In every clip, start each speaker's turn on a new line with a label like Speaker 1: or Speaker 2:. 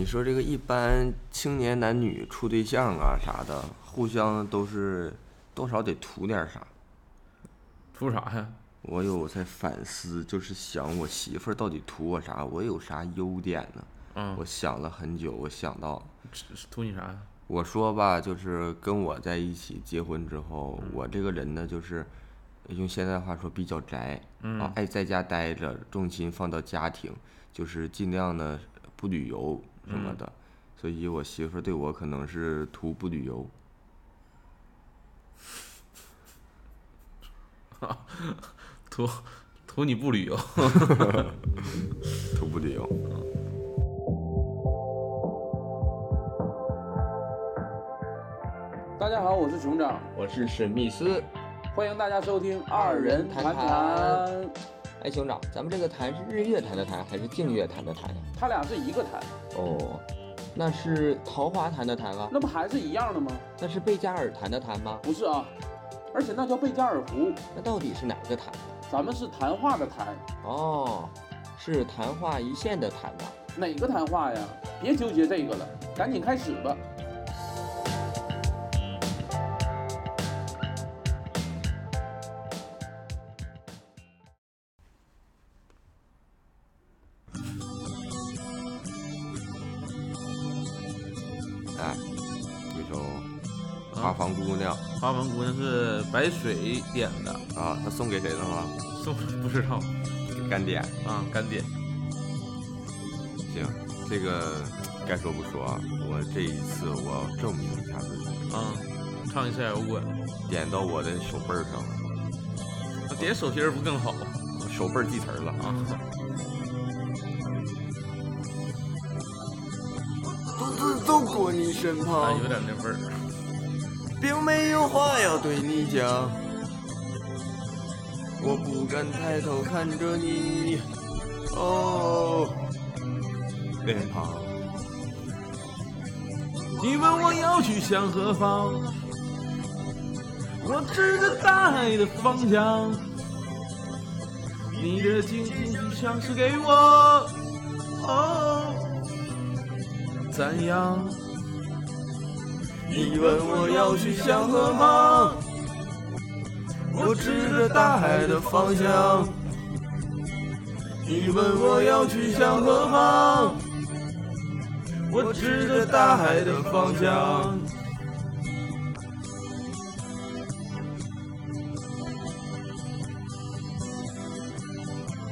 Speaker 1: 你说这个一般青年男女处对象啊啥的，互相都是多少得图点啥。
Speaker 2: 图啥呀？
Speaker 1: 我有在反思，就是想我媳妇儿到底图我啥，我有啥优点呢？
Speaker 2: 嗯
Speaker 1: 我，想了很久，我想到
Speaker 2: 图你啥呀？
Speaker 1: 我说吧，就是跟我在一起结婚之后，
Speaker 2: 嗯
Speaker 1: 我这个人呢，就是用现在话说比较宅，
Speaker 2: 嗯
Speaker 1: 啊，爱在家待着，重心放到家庭，就是尽量呢不旅游什么
Speaker 2: 嗯
Speaker 1: 的，所以我媳妇儿对我可能是徒步旅游。
Speaker 2: 图图你不旅游。
Speaker 1: 图不旅游。
Speaker 3: 大家好，我是熊掌，
Speaker 1: 我是史密斯。
Speaker 3: 欢迎大家收听二人谈
Speaker 4: 谈
Speaker 3: 谈。
Speaker 4: 哎，兄长，咱们这个坛是日月潭的潭还是净月潭的潭呀？
Speaker 3: 它俩是一个谈，
Speaker 4: 哦，那是桃花潭的潭啊？
Speaker 3: 那不还是一样的吗？
Speaker 4: 那是贝加尔潭的潭吗？
Speaker 3: 不是啊，而且那叫贝加尔湖，
Speaker 4: 那到底是哪个潭？
Speaker 3: 咱们是谈话的谈，
Speaker 4: 哦，是谈话一线的谈吧？
Speaker 3: 哪个谈话呀？别纠结这个了，赶紧开始吧。
Speaker 2: 白水点的，》
Speaker 1: 啊，他送给谁的吗？
Speaker 2: 送 不知道
Speaker 1: 给干点。
Speaker 2: 啊，干点。
Speaker 1: 行，这个该说不说啊，我这一次我要证明一下自己，
Speaker 2: 啊，唱一下摇滚，
Speaker 1: 点到我的手背上了，
Speaker 2: 那点手心儿不更好
Speaker 1: 吗手背记词儿了。
Speaker 2: 啊？
Speaker 1: 独自走过你身
Speaker 2: 啊，
Speaker 1: 旁
Speaker 2: 有点那味儿。
Speaker 1: 并没有话要对你讲，我不敢抬头看着你，哦，脸庞。
Speaker 2: 你问我要去向何方，我指着大海的方向。你的紧紧就像是给我，哦，赞扬。
Speaker 1: 你问我要去向何方，我指着大海的方向。你问我要去向何方，我指着大海的方向。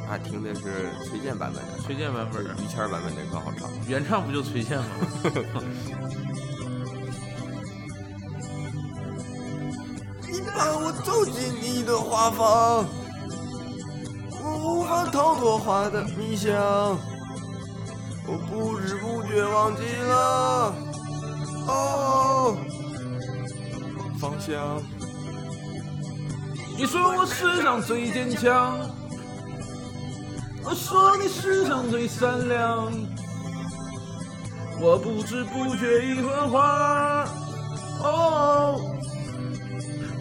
Speaker 1: 啊，听的是崔健版本的，
Speaker 2: 崔健版本的，
Speaker 1: 于谦版本的更好唱。
Speaker 2: 原唱不就崔健吗？
Speaker 1: 走进你的花房，我无法逃脱花的迷香，我不知不觉忘记了哦方向。
Speaker 2: 你说我世上最坚强，我说你世上最善良，我不知不觉已和花哦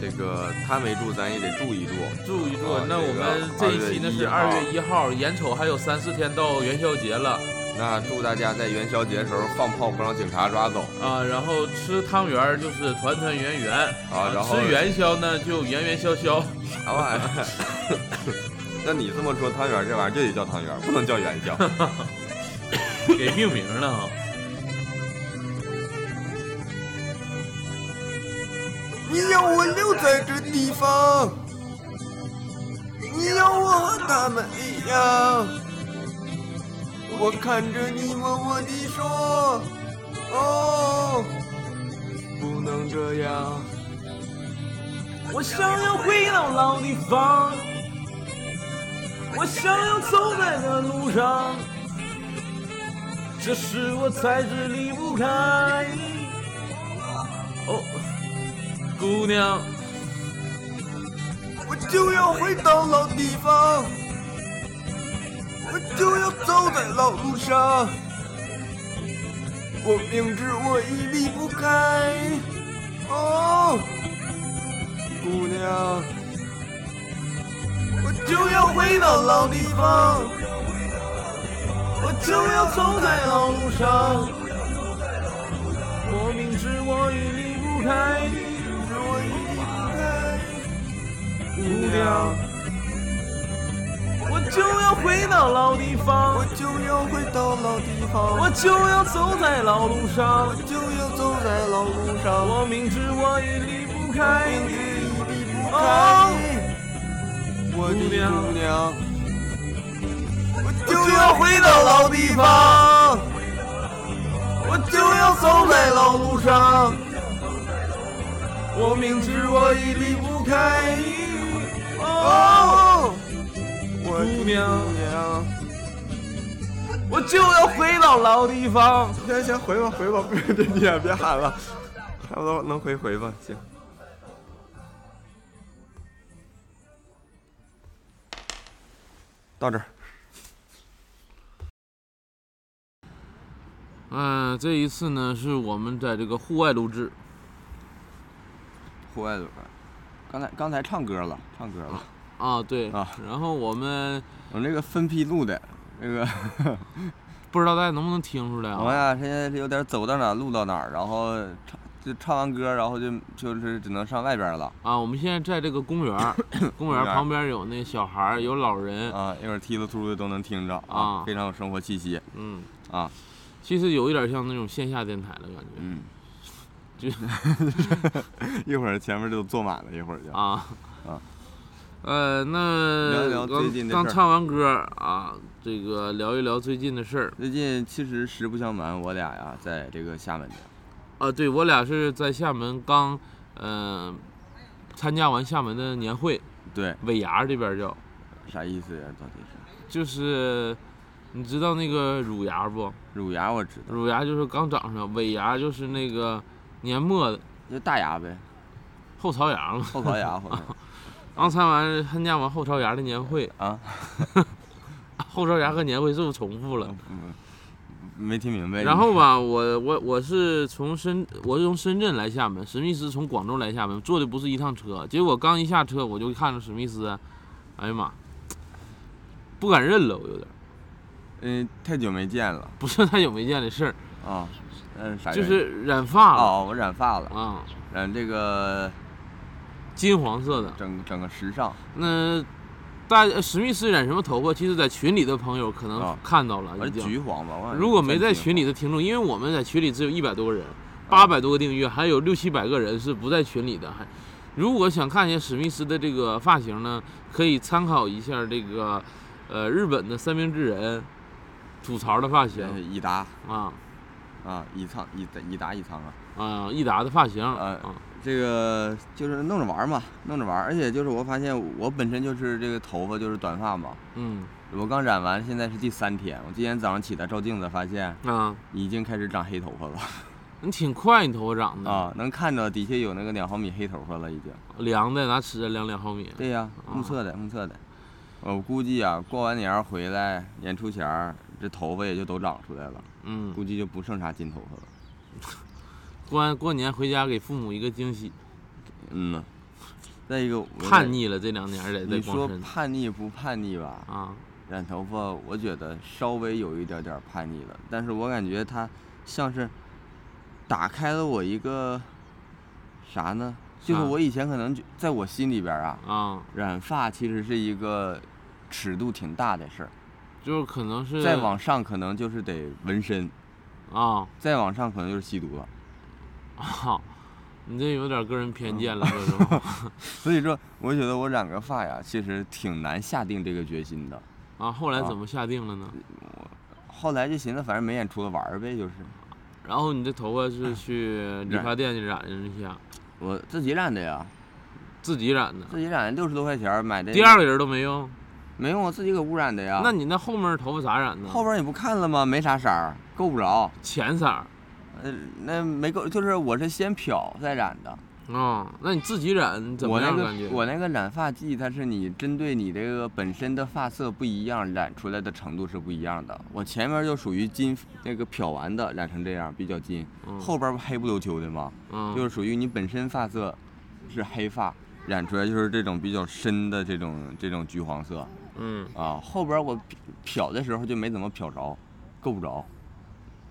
Speaker 1: 这个他没住，咱也得住一住。
Speaker 2: 住一住
Speaker 1: 啊，
Speaker 2: 那我们这一期呢是二月
Speaker 1: 一
Speaker 2: 一号，眼瞅还有三四天到元宵节了
Speaker 1: 那祝大家在元宵节的时候放炮不让警察抓走
Speaker 2: 啊，然后吃汤圆儿就是团团圆圆
Speaker 1: 啊然后
Speaker 2: 吃元宵呢就圆圆消消。
Speaker 1: 啥玩意儿？那你这么说，汤圆这玩意儿就得叫汤圆，不能叫元宵。
Speaker 2: 给命名了
Speaker 1: 你要我留在这地方，你要我和他们一样。我看着你默默地说：“哦，不能这样。
Speaker 2: 我想要回到老地方，我想要走在那路上，这是我才知离不开。哦，姑娘，
Speaker 1: 我就要回到老地方，我就要走在老路上。我明知我已离不开，哦，姑娘，我就要回到老地方，我就要走在老路上。
Speaker 2: 我明知我已离不开，姑娘。我就要回到老地方，
Speaker 1: 我就要回到老地方，
Speaker 2: 我就要走在老路上，
Speaker 1: 我就要走在老路上。
Speaker 2: 我明知我已离不开，
Speaker 1: 明知已离不开，我的姑娘，我就要回到老地方，我就要走在老路上。
Speaker 2: 我明知我已离不开，
Speaker 1: 哦，我的
Speaker 2: 姑娘
Speaker 1: 姑娘，
Speaker 2: 我就要回到老地方。
Speaker 1: 行行，回吧回吧，别你也别喊了，差不多能回回吧，行。到这儿，
Speaker 2: 嗯，这一次呢，是我们在这个户外录制，
Speaker 1: 户外的刚才刚才唱歌了，唱歌了。
Speaker 2: 啊，对，
Speaker 1: 啊
Speaker 2: 然后我们
Speaker 1: 我那个分批录的，那个
Speaker 2: 不知道大家能不能听出来啊？
Speaker 1: 我俩现在是有点走到哪录到哪儿，然后唱就唱完歌，然后就就是只能上外边了
Speaker 2: 啊，我们现在在这个公园，公园旁边有那小孩，有老人，
Speaker 1: 啊，一会儿踢了秃噜的都能听着
Speaker 2: 啊
Speaker 1: 非常有生活气息
Speaker 2: 嗯，
Speaker 1: 啊，
Speaker 2: 其实有一点像那种线下电台的感觉，
Speaker 1: 嗯，
Speaker 2: 就
Speaker 1: 一会儿前面就坐满了，一会儿就。
Speaker 2: 啊
Speaker 1: 啊，
Speaker 2: 呃，那
Speaker 1: 聊聊最近的
Speaker 2: 刚刚唱完歌儿啊，这个聊一聊最近的事儿。
Speaker 1: 最近其实实不相瞒，我俩呀在这个厦门的，
Speaker 2: 啊，对我俩是在厦门刚嗯、参加完厦门的年会，
Speaker 1: 对，
Speaker 2: 尾牙这边叫，
Speaker 1: 啥意思呀？到底是。
Speaker 2: 就是你知道那个乳牙不？
Speaker 1: 乳牙我知道，
Speaker 2: 乳牙就是刚长上，尾牙就是那个年末的
Speaker 1: 就大牙呗，
Speaker 2: 后槽牙嘛。
Speaker 1: 后槽牙后槽
Speaker 2: 刚参完参加完后槽牙的年会，
Speaker 1: 牙啊，
Speaker 2: 后槽牙和年会是不是重复了？
Speaker 1: 嗯，没听明白。
Speaker 2: 然后吧，我我我是从深我是从深圳来厦门，史密斯从广州来厦门，坐的不是一趟车。结果刚一下车，我就看着史密斯，哎呀妈，不敢认了，我有点
Speaker 1: 嗯，太久没见了
Speaker 2: 不是太久没见的事儿，
Speaker 1: 啊，嗯，啥
Speaker 2: 就是染发了
Speaker 1: 哦，我染发了，
Speaker 2: 啊，
Speaker 1: 染这个
Speaker 2: 金黄色的。
Speaker 1: 整整个时尚，
Speaker 2: 那大史密斯染什么头发？其实，在群里的朋友可能
Speaker 1: 啊
Speaker 2: 看到了已经。
Speaker 1: 橘黄吧？
Speaker 2: 如果没在群里的听众，因为我们在群里只有一百多个人，八百多个订阅，还有六七百个人是不在群里的。还如果想看一下史密斯的这个发型呢，可以参考一下这个呃日本的三明治人吐槽的发型
Speaker 1: 金黄，乙达
Speaker 2: 啊
Speaker 1: 啊，一仓乙乙达一仓啊，
Speaker 2: 啊益达的发型
Speaker 1: 呃
Speaker 2: 啊
Speaker 1: 这个就是弄着玩儿嘛，弄着玩儿，而且就是我发现我本身就是这个头发就是短发嘛，
Speaker 2: 嗯
Speaker 1: 我刚染完，现在是第三天，我今天早上起来照镜子，发现
Speaker 2: 啊，
Speaker 1: 已经开始长黑头发了
Speaker 2: 你挺快，你头发长的
Speaker 1: 啊，能看着底下有那个两毫米黑头发了已经。
Speaker 2: 量的拿尺子量两毫米。
Speaker 1: 对呀，目测的，目测的。我估计啊，过完年儿回来年初前儿，这头发也就都长出来了，
Speaker 2: 嗯，
Speaker 1: 估计就不剩啥金头发了。
Speaker 2: 过完过年回家给父母一个惊喜，
Speaker 1: 嗯呐，再一个我
Speaker 2: 叛，逆了这两年在在
Speaker 1: 你说叛逆不叛逆吧？
Speaker 2: 啊，
Speaker 1: 染头发，我觉得稍微有一点点叛逆了，但是我感觉它像是打开了我一个啥呢？就是我以前可能就在我心里边啊，
Speaker 2: 啊，
Speaker 1: 染发其实是一个尺度挺大的事儿，
Speaker 2: 就是可能是
Speaker 1: 再往上可能就是得纹身，
Speaker 2: 啊
Speaker 1: 再往上可能就是吸毒了。
Speaker 2: 啊，你这有点个人偏见了，这种
Speaker 1: 所以说，我觉得我染个发呀，其实挺难下定这个决心的。
Speaker 2: 啊，后来
Speaker 1: 啊
Speaker 2: 怎么下定了呢？
Speaker 1: 后来就寻思，反正没演出了玩儿呗，就是
Speaker 2: 然后你这头发是去理发店去染的一下，
Speaker 1: 我自己染的呀，
Speaker 2: 自己染的，
Speaker 1: 自己染的六十多块钱买的。
Speaker 2: 第二个人都没用。
Speaker 1: 没用，我自己给污染的呀。
Speaker 2: 那你那后面头发咋染的？
Speaker 1: 后边儿你不看了吗？没啥色儿，够不着。
Speaker 2: 浅色儿
Speaker 1: 呃，那没够，就是我是先漂再染的。
Speaker 2: 啊，那你自己染怎么
Speaker 1: 我那个
Speaker 2: 样感觉？
Speaker 1: 我那个染发剂，它是你针对你这个本身的发色不一样，染出来的程度是不一样的。我前面就属于金那个漂完的，染成这样比较金，
Speaker 2: 嗯
Speaker 1: 后边不黑不溜秋的吗？
Speaker 2: 嗯
Speaker 1: 就是属于你本身发色是黑发，染出来就是这种比较深的这种这种橘黄色
Speaker 2: 嗯
Speaker 1: 啊。后边我漂的时候就没怎么漂着，够不着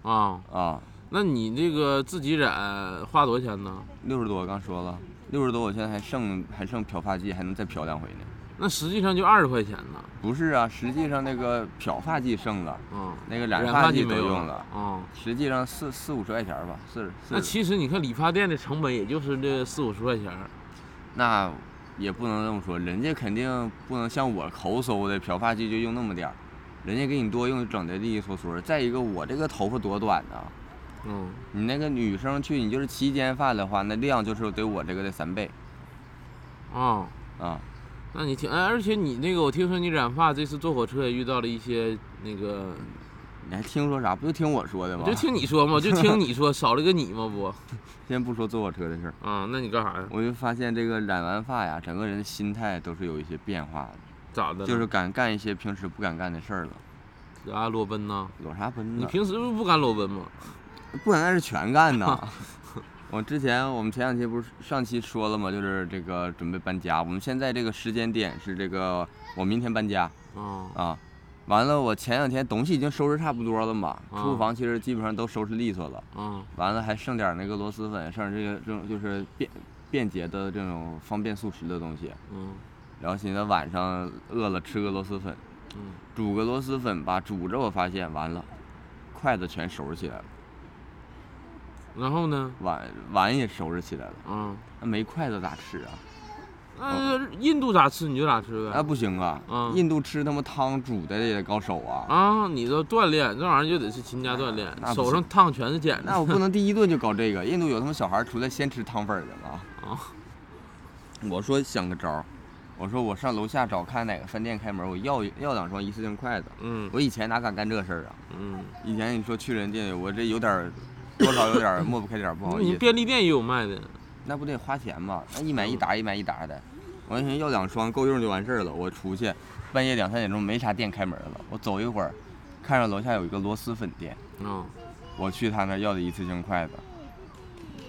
Speaker 2: 啊，
Speaker 1: 啊。
Speaker 2: 那你这个自己染花多少钱呢？
Speaker 1: 六十多刚说了，六十多我现在还剩还剩漂发剂，还能再漂两回呢。
Speaker 2: 那实际上就二十块钱呢。
Speaker 1: 不是啊，实际上那个漂发剂剩了，
Speaker 2: 嗯，
Speaker 1: 那个染
Speaker 2: 染
Speaker 1: 发剂
Speaker 2: 没有
Speaker 1: 用了，
Speaker 2: 啊。
Speaker 1: 实际上四四五十块钱吧，四
Speaker 2: 那，其实你看理发店的成本也就是这四五十块钱。
Speaker 1: 那也不能这么说，人家肯定不能像我抠搜的漂发剂就用那么点儿，人家给你多用，整的利利索索。再一个，我这个头发多短呢，
Speaker 2: 嗯
Speaker 1: 你那个女生去，你就是齐肩发的话，那量就是得我这个的三倍
Speaker 2: 啊，
Speaker 1: 啊。
Speaker 2: 那你听，哎，而且你那个，我听说你染发这次坐火车也遇到了一些那个，
Speaker 1: 你还听说啥？不就听我说的吗？
Speaker 2: 就听你说嘛，就听你说，少了个你嘛不？
Speaker 1: 先不说坐火车的事儿，
Speaker 2: 啊，那你干啥呀？
Speaker 1: 我就发现这个染完发呀，整个人的心态都是有一些变化的，
Speaker 2: 咋的？
Speaker 1: 就是敢干一些平时不敢干的事儿了。
Speaker 2: 啊，裸奔呐？
Speaker 1: 裸啥奔呢？
Speaker 2: 你平时不不敢裸奔吗？
Speaker 1: 不敢那是全干呐。我之前我们前两期不是上期说了吗？就是这个准备搬家。我们现在这个时间点是这个，我明天搬家
Speaker 2: 啊
Speaker 1: 啊。完了，我前两天东西已经收拾差不多了嘛，
Speaker 2: 啊
Speaker 1: 厨房其实基本上都收拾利索了。
Speaker 2: 嗯
Speaker 1: 完了还剩点那个螺蛳粉，剩点这个这种就是便便捷的这种方便速食的东西。
Speaker 2: 嗯
Speaker 1: 然后寻思晚上饿了吃个螺蛳粉，
Speaker 2: 嗯
Speaker 1: 煮个螺蛳粉吧，煮着我发现完了，筷子全收拾起来了，
Speaker 2: 然后呢？
Speaker 1: 碗碗也收拾起来了，
Speaker 2: 嗯，
Speaker 1: 那没筷子咋吃啊？
Speaker 2: 那印度咋吃你就咋吃
Speaker 1: 那
Speaker 2: 啊。
Speaker 1: 不行啊！
Speaker 2: 嗯
Speaker 1: 印度吃他妈汤煮的也得高手啊！
Speaker 2: 啊，你都锻炼，这玩意儿就得是勤加锻炼
Speaker 1: 那，
Speaker 2: 手上烫全是茧子。
Speaker 1: 那我不能第一顿就搞这个。印度有他妈小孩出来先吃汤粉儿的吗？
Speaker 2: 啊
Speaker 1: 我说想个招儿，我说我上楼下找看哪个饭店开门，我要要两双一次性筷子。
Speaker 2: 嗯
Speaker 1: 我以前哪敢干这事儿啊？
Speaker 2: 嗯，
Speaker 1: 以前你说去人店里，我这有点儿多少有点儿 抹不开点儿，不好意思。
Speaker 2: 你便利店也有卖的。
Speaker 1: 那不得花钱吗？那一买一打一买一打的，我寻思要两双够用就完事儿了。我出去半夜两三点钟没啥店开门了，我走一会儿，看着楼下有一个螺蛳粉店，
Speaker 2: 嗯
Speaker 1: 我去他那儿要的一次性筷子，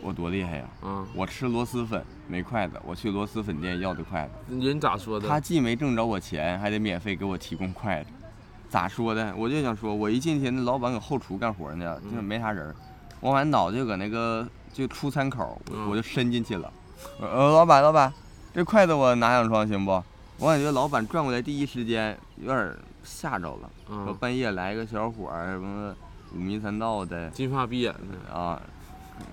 Speaker 1: 我多厉害呀！
Speaker 2: 嗯，
Speaker 1: 我吃螺蛳粉没筷子，我去螺蛳粉店要的筷子，
Speaker 2: 人咋说的？
Speaker 1: 他既没挣着我钱，还得免费给我提供筷子，咋说的？我就想说，我一进去那老板搁后厨干活呢，就是没啥人儿，我完脑子就搁那个就出餐口，
Speaker 2: 嗯
Speaker 1: 我就伸进去了。呃，老板，老板，这筷子我拿两双行不？我感觉老板转过来第一时间有点吓着了，说
Speaker 2: 嗯，
Speaker 1: 半夜来个小伙儿什么五迷三道的
Speaker 2: 金发碧眼的。
Speaker 1: 啊，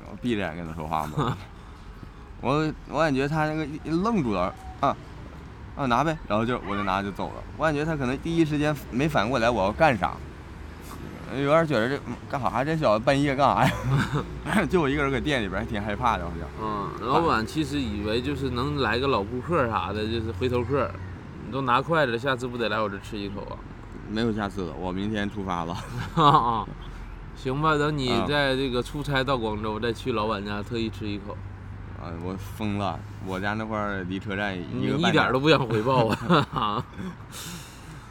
Speaker 1: 我闭着眼跟他说话吗？我我感觉他那个一愣住了啊啊拿呗，然后就我就拿就走了。我感觉他可能第一时间没反应过来我要干啥，有点觉得这嗯干啥这小子半夜干啥呀？就我一个人搁店里边，还挺害怕的，好像。
Speaker 2: 嗯，老板其实以为就是能来个老顾客啥的，就是回头客。你都拿筷子了，下次不得来我这吃一口啊？
Speaker 1: 没有下次了，我明天出发了。
Speaker 2: 啊，行吧，等你
Speaker 1: 啊
Speaker 2: 在这个出差到广州，再去老板家特意吃一口。
Speaker 1: 啊，我疯了！我家那块儿离车站一
Speaker 2: 你
Speaker 1: 个半
Speaker 2: 一点都不想回报啊？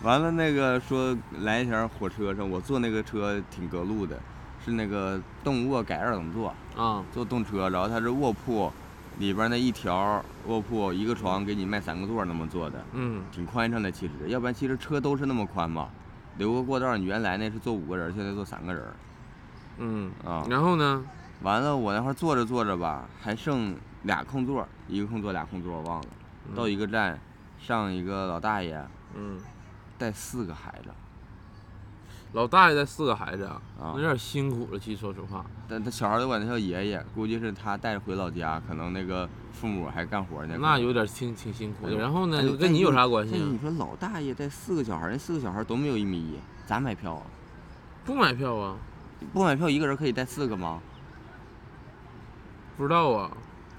Speaker 1: 完了，那个说来一前火车上，我坐那个车挺隔路的，是那个动卧改二等座，
Speaker 2: 啊
Speaker 1: 坐动车，然后它是卧铺，里边那一条卧铺一个床给你卖三个座那么坐的，
Speaker 2: 嗯
Speaker 1: 挺宽敞的。其实，要不然其实车都是那么宽嘛。留个过道，你原来那是坐五个人，现在坐三个人
Speaker 2: 嗯，
Speaker 1: 啊。
Speaker 2: 然后呢？
Speaker 1: 完了，我那块儿坐着坐着吧，还剩俩空座，一个空座俩空座我忘了。到一个站，上一个老大爷
Speaker 2: 嗯，
Speaker 1: 带四个孩子，
Speaker 2: 老大爷带四个孩子啊，
Speaker 1: 啊
Speaker 2: 那有点辛苦了。其实说实话，
Speaker 1: 但他小孩都管他叫爷爷，估计是他带着回老家，可能那个父母还干活呢。
Speaker 2: 那有点挺挺辛苦的。然后呢
Speaker 1: 哎，
Speaker 2: 跟你有啥关系啊
Speaker 1: 但？你说老大爷带四个小孩，那四个小孩都没有一米一，咋买票啊？
Speaker 2: 不买票啊？
Speaker 1: 不买票一个人可以带四个吗？
Speaker 2: 不知道啊。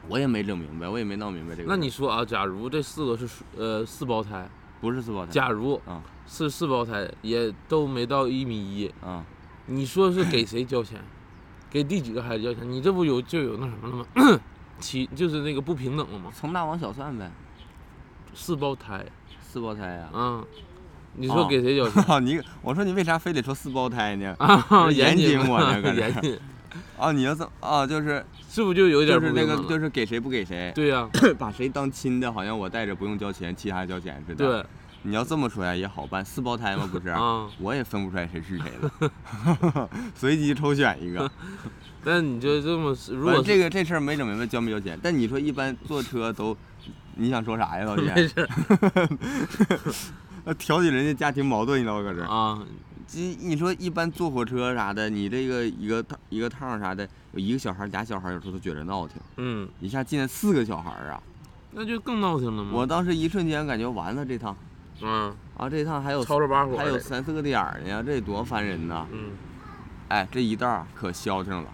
Speaker 1: 我也没整明白，我也没闹明白这个。
Speaker 2: 那你说啊，假如这四个是呃四胞胎，
Speaker 1: 不是四胞胎？
Speaker 2: 假如
Speaker 1: 啊
Speaker 2: 是四胞胎，也都没到一米一，
Speaker 1: 啊，
Speaker 2: 你说是给谁交钱？给第几个孩子交钱？你这不有就有那什么了吗？其就是那个不平等了吗，
Speaker 1: 从大往小算呗，
Speaker 2: 四胞胎，
Speaker 1: 四胞胎呀、
Speaker 2: 嗯，你说
Speaker 1: 哦
Speaker 2: 给谁交钱？
Speaker 1: 啊。你我说你为啥非得说四胞胎呢？
Speaker 2: 啊，
Speaker 1: 严
Speaker 2: 谨
Speaker 1: 谨我呢
Speaker 2: 严谨，
Speaker 1: 啊，你要这啊，就是
Speaker 2: 是不是就有点
Speaker 1: 就是那个就是给谁不给谁，
Speaker 2: 对呀、
Speaker 1: 把谁当亲的，好像我带着不用交钱，其他交钱似的。，
Speaker 2: 对
Speaker 1: 你要这么说呀也好办，四胞胎嘛？不是，
Speaker 2: 啊，
Speaker 1: 我也分不出来谁是谁了，随机抽选一个。
Speaker 2: 但你就这么如果
Speaker 1: 这个这事儿没整明白交没交钱，但你说一般坐车都，你想说啥呀，老
Speaker 2: 没
Speaker 1: 姐？
Speaker 2: 事儿
Speaker 1: 那挑起人家家庭矛盾，你知道搁这儿。
Speaker 2: 啊，
Speaker 1: 这你说一般坐火车啥的，你这个一个趟一个趟啥的，有一个小孩儿俩小孩儿，有时候都觉得闹挺，
Speaker 2: 嗯，
Speaker 1: 一下进来四个小孩儿啊！
Speaker 2: 那就更闹挺了嘛。
Speaker 1: 我当时一瞬间感觉完了这趟
Speaker 2: 嗯，
Speaker 1: 啊，这趟还有
Speaker 2: 吵吵把火
Speaker 1: 还有三四个点儿呢，这多烦人呐！
Speaker 2: 嗯，
Speaker 1: 哎，这一道儿可消停了，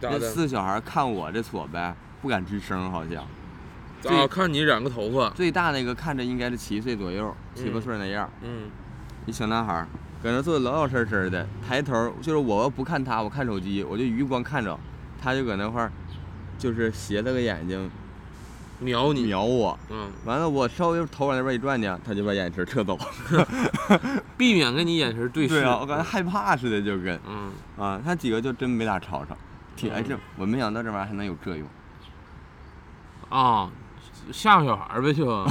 Speaker 1: 这？四个小孩儿看我这挫呗，不敢吱声，好像。
Speaker 2: 啊，看你染个头发，
Speaker 1: 最大那个看着应该是七岁左右，七八
Speaker 2: 嗯
Speaker 1: 岁那样，
Speaker 2: 嗯，
Speaker 1: 一小男孩儿，搁那坐的老老实实的，抬头就是我要不看他，我看手机，我就余光看着，他就搁那块儿，就是斜着个眼睛
Speaker 2: 瞄你，
Speaker 1: 瞄我，
Speaker 2: 嗯，
Speaker 1: 完了我稍微头往那边一转呢，他就把眼神撤走。
Speaker 2: 避免跟你眼神对视。
Speaker 1: 对啊，我感觉害怕似的，就跟
Speaker 2: 嗯，
Speaker 1: 啊，他几个就真没咋吵吵，挺哎
Speaker 2: 嗯
Speaker 1: 这我没想到这玩意儿还能有这用。
Speaker 2: 啊，吓唬小孩儿呗就。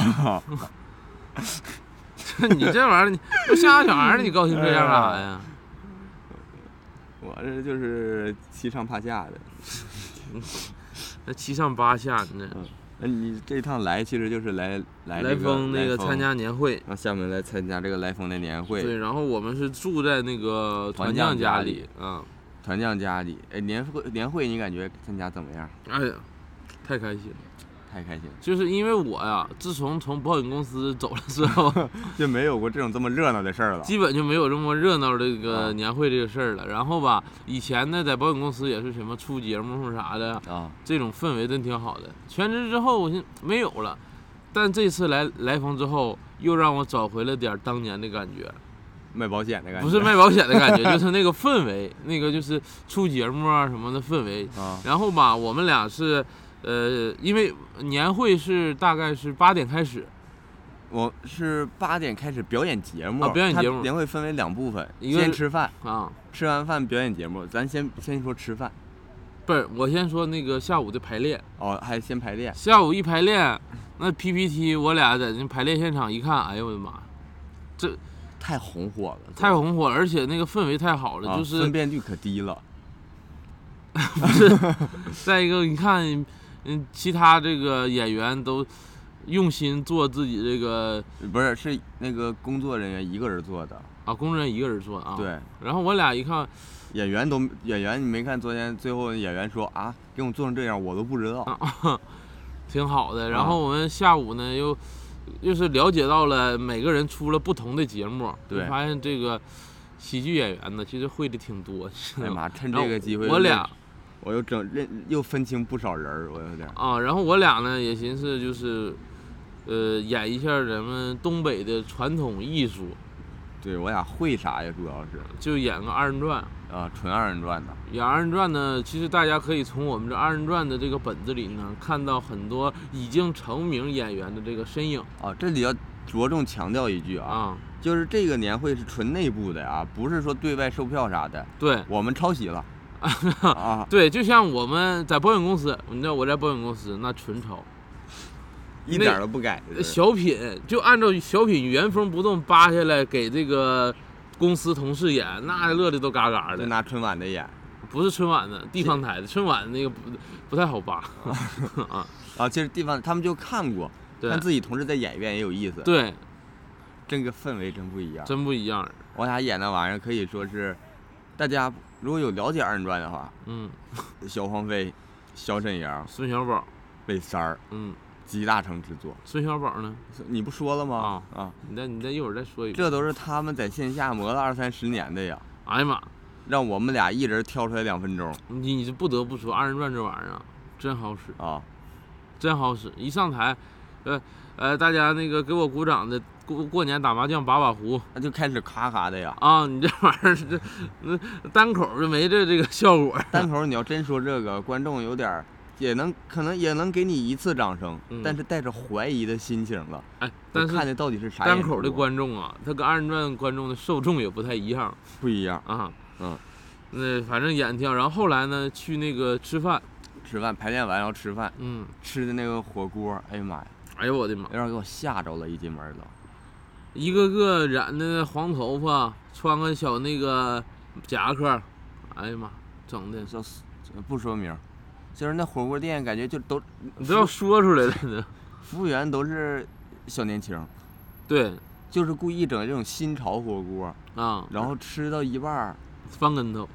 Speaker 2: 你这玩意儿，你不吓唬小孩儿，你高兴这样干啥呀？
Speaker 1: 我这就是七上八下的。
Speaker 2: 那七上八下的呢。
Speaker 1: 那你这趟来其实就是来来
Speaker 2: 来
Speaker 1: 这个
Speaker 2: 风那个参加年会，
Speaker 1: 让厦门来参加这个来风的年会，
Speaker 2: 对，然后我们是住在那个
Speaker 1: 团
Speaker 2: 团将
Speaker 1: 将家里
Speaker 2: 家里，嗯，
Speaker 1: 团将家里。哎，年会年会你感觉参加怎么样？
Speaker 2: 哎呀，太开心了。
Speaker 1: 太开心了，
Speaker 2: 就是因为我呀，自从从保险公司走了之后，
Speaker 1: 就没有过这种这么热闹的事儿了。
Speaker 2: 基本就没有这么热闹这个
Speaker 1: 啊
Speaker 2: 年会这个事儿了。然后吧，以前呢，在保险公司也是什么出节目啥的，
Speaker 1: 啊，
Speaker 2: 这种氛围真挺好的。全职之后，我现没有了，但这次来来风之后，又让我找回了点当年的感觉，
Speaker 1: 卖保险的感觉。
Speaker 2: 不是卖保险的感觉，就是那个氛围，那个就是出节目啊什么的氛围。
Speaker 1: 啊
Speaker 2: 然后吧，我们俩是，呃，因为年会是大概是八点开始，
Speaker 1: 我是八点开始表演节目，
Speaker 2: 啊表演节目
Speaker 1: 年会分为两部分，
Speaker 2: 一个
Speaker 1: 先吃饭，
Speaker 2: 啊，
Speaker 1: 吃完饭表演节目。咱先先说吃饭，
Speaker 2: 不是，我先说那个下午的排练。
Speaker 1: 哦，还先排练。
Speaker 2: 下午一排练，那 PPT 我俩在那排练现场一看，哎呦我的妈，这
Speaker 1: 太红火了，
Speaker 2: 太红火了，而且那个氛围太好了，
Speaker 1: 啊
Speaker 2: 就是
Speaker 1: 分辨率可低了。
Speaker 2: 不是再一个，你看，嗯，其他这个演员都用心做自己这个
Speaker 1: 不是，是那个工作人员一个人做的。
Speaker 2: 啊，工作人员一个人做啊。。
Speaker 1: 对，
Speaker 2: 然后我俩一看，
Speaker 1: 演员都演员，你没看昨天最后演员说啊，给我做成这样，我都不知道。
Speaker 2: 啊 挺好的。然
Speaker 1: 啊
Speaker 2: 后我们下午呢又又是了解到了每个人出了不同的节目，就
Speaker 1: 对
Speaker 2: 发现这个喜剧演员呢其实会的挺多。
Speaker 1: 哎呀妈，趁这个机会，
Speaker 2: 我俩
Speaker 1: 我又整认又分清不少人儿，我有点儿。
Speaker 2: 啊，然后我俩呢也寻思就是，呃，演一下咱们东北的传统艺术，
Speaker 1: 对我俩会啥呀？主要是
Speaker 2: 就演个二人转。
Speaker 1: 啊，纯二人转的。
Speaker 2: 演二人转呢，其实大家可以从我们这二人转的这个本子里呢，看到很多已经成名演员的这个身影
Speaker 1: 啊，这里要着重强调一句啊，
Speaker 2: 啊。
Speaker 1: 就是这个年会是纯内部的啊，不是说对外售票啥的，
Speaker 2: 对
Speaker 1: 我们抄袭了啊，
Speaker 2: 对，就像我们在保险公司，你知道我在保险公司那纯抄，
Speaker 1: 一点都不改。
Speaker 2: 小品就按照小品原封不动扒下来给这个公司同事演，那乐的都嘎嘎的。
Speaker 1: 就拿春晚的演
Speaker 2: 不是春晚的，地方台的，春晚那个不不太好扒 啊。
Speaker 1: 啊，其实地方他们就看过，
Speaker 2: 对
Speaker 1: 看自己同事在演一遍也有意思。，
Speaker 2: 对，
Speaker 1: 这个氛围真不一样。
Speaker 2: 真不一样。
Speaker 1: 我俩演那玩意儿可以说是，大家如果有了解二人转的话，
Speaker 2: 嗯，
Speaker 1: 小黄飞、小沈阳、
Speaker 2: 孙小宝，
Speaker 1: 魏三儿
Speaker 2: 嗯，
Speaker 1: 集大成之作。
Speaker 2: 孙小宝呢？
Speaker 1: 你不说了吗？啊，
Speaker 2: 你再你再一会儿再说一遍。
Speaker 1: 这都是他们在线下磨了二三十年的呀，
Speaker 2: 哎呀妈，
Speaker 1: 让我们俩一人挑出来两分钟
Speaker 2: 你你这不得不说二人转这玩意儿啊，真好使，
Speaker 1: 啊。
Speaker 2: 真好使。一上台，呃呃，大家那个给我鼓掌的，过过年打麻将把把胡
Speaker 1: 那就开始咔咔的呀。
Speaker 2: 啊，你这玩意儿这那单口就没这这个效果。
Speaker 1: 单口你要真说这个，观众有点也能可能也能给你一次掌声，
Speaker 2: 嗯
Speaker 1: 但是带着怀疑的心情了。
Speaker 2: 哎，但是
Speaker 1: 看的到底是啥
Speaker 2: 单口的观众啊，他跟二人转观众的受众也不太一样
Speaker 1: 不一样。
Speaker 2: 啊。
Speaker 1: 嗯，
Speaker 2: 那反正演挺好。然后后来呢，去那个吃饭，
Speaker 1: 吃饭排练完然后吃饭，
Speaker 2: 嗯，
Speaker 1: 吃的那个火锅，哎呀妈呀，
Speaker 2: 哎呦我的妈
Speaker 1: 有，点给我吓着了，一进门都。
Speaker 2: 一个个染的黄头发，穿个小那个夹克，哎呀妈，整的
Speaker 1: 这不说明儿，就是那火锅店感觉就都
Speaker 2: 你都要说出来了呢。
Speaker 1: 服务员都是小年轻，
Speaker 2: 对。
Speaker 1: 就是故意整这种新潮火锅，
Speaker 2: 啊，
Speaker 1: 然后吃到一半儿
Speaker 2: 翻跟头，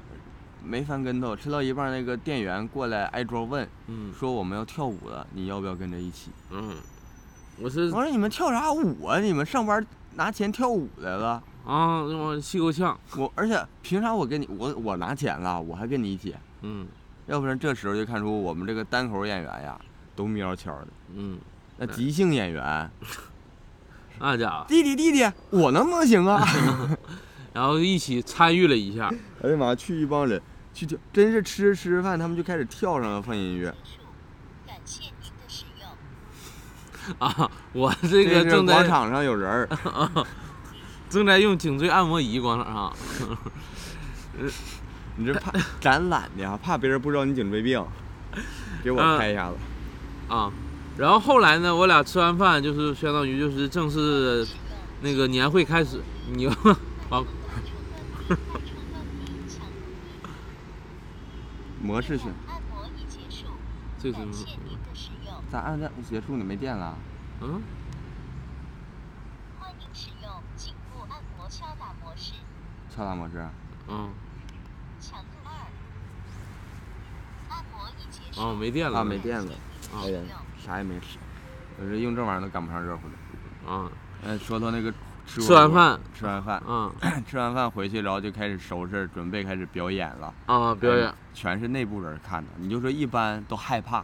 Speaker 1: 没翻跟头，吃到一半儿那个店员过来挨桌问，
Speaker 2: 嗯。
Speaker 1: 说我们要跳舞了，你要不要跟着一起？
Speaker 2: 嗯，我是
Speaker 1: 我说你们跳啥舞啊？你们上班拿钱跳舞来了？
Speaker 2: 啊，我气够呛，
Speaker 1: 我而且凭啥我跟你我我拿钱了，我还跟你一起？
Speaker 2: 嗯
Speaker 1: 要不然这时候就看出我们这个单口演员呀都喵悄的，
Speaker 2: 嗯，
Speaker 1: 那即兴演员
Speaker 2: 那家伙，
Speaker 1: 弟弟弟弟，我能不能行啊？
Speaker 2: 然后一起参与了一下，
Speaker 1: 哎呀妈，去一帮人去跳，真是吃着吃着饭，他们就开始跳上了，放音乐。
Speaker 5: 感谢您的使用。
Speaker 2: 啊，我这个正在
Speaker 1: 广场上有人儿，
Speaker 2: 正在用颈椎按摩仪，广场上，
Speaker 1: 你这怕展览的呀，怕别人不知道你颈椎病，给我
Speaker 2: 嗯
Speaker 1: 拍一下子。
Speaker 2: 啊，然后后来呢，我俩吃完饭就是相当于就是正式那个年会开始，你就把
Speaker 1: 模式选，
Speaker 5: 按摩已结束，
Speaker 2: 这是
Speaker 5: 感谢您的使用。
Speaker 1: 咋按键结束你没电了？
Speaker 2: 嗯
Speaker 5: 欢迎使用颈部按摩敲打模式，
Speaker 1: 敲打模式。
Speaker 2: 嗯
Speaker 5: 强度二。按摩已结束。
Speaker 2: 哦没电了
Speaker 1: 啊，没电了，
Speaker 2: 啊
Speaker 1: 哎呀，啥也没吃，我这用这玩意儿都赶不上热乎的。
Speaker 2: 啊
Speaker 1: 哎，说到那个吃
Speaker 2: 吃完饭，
Speaker 1: 吃完饭，
Speaker 2: 嗯
Speaker 1: 吃完饭回去，然后就开始收拾，准备开始表演了。
Speaker 2: 啊表演
Speaker 1: 哎全是内部人看的。你就说一般都害怕，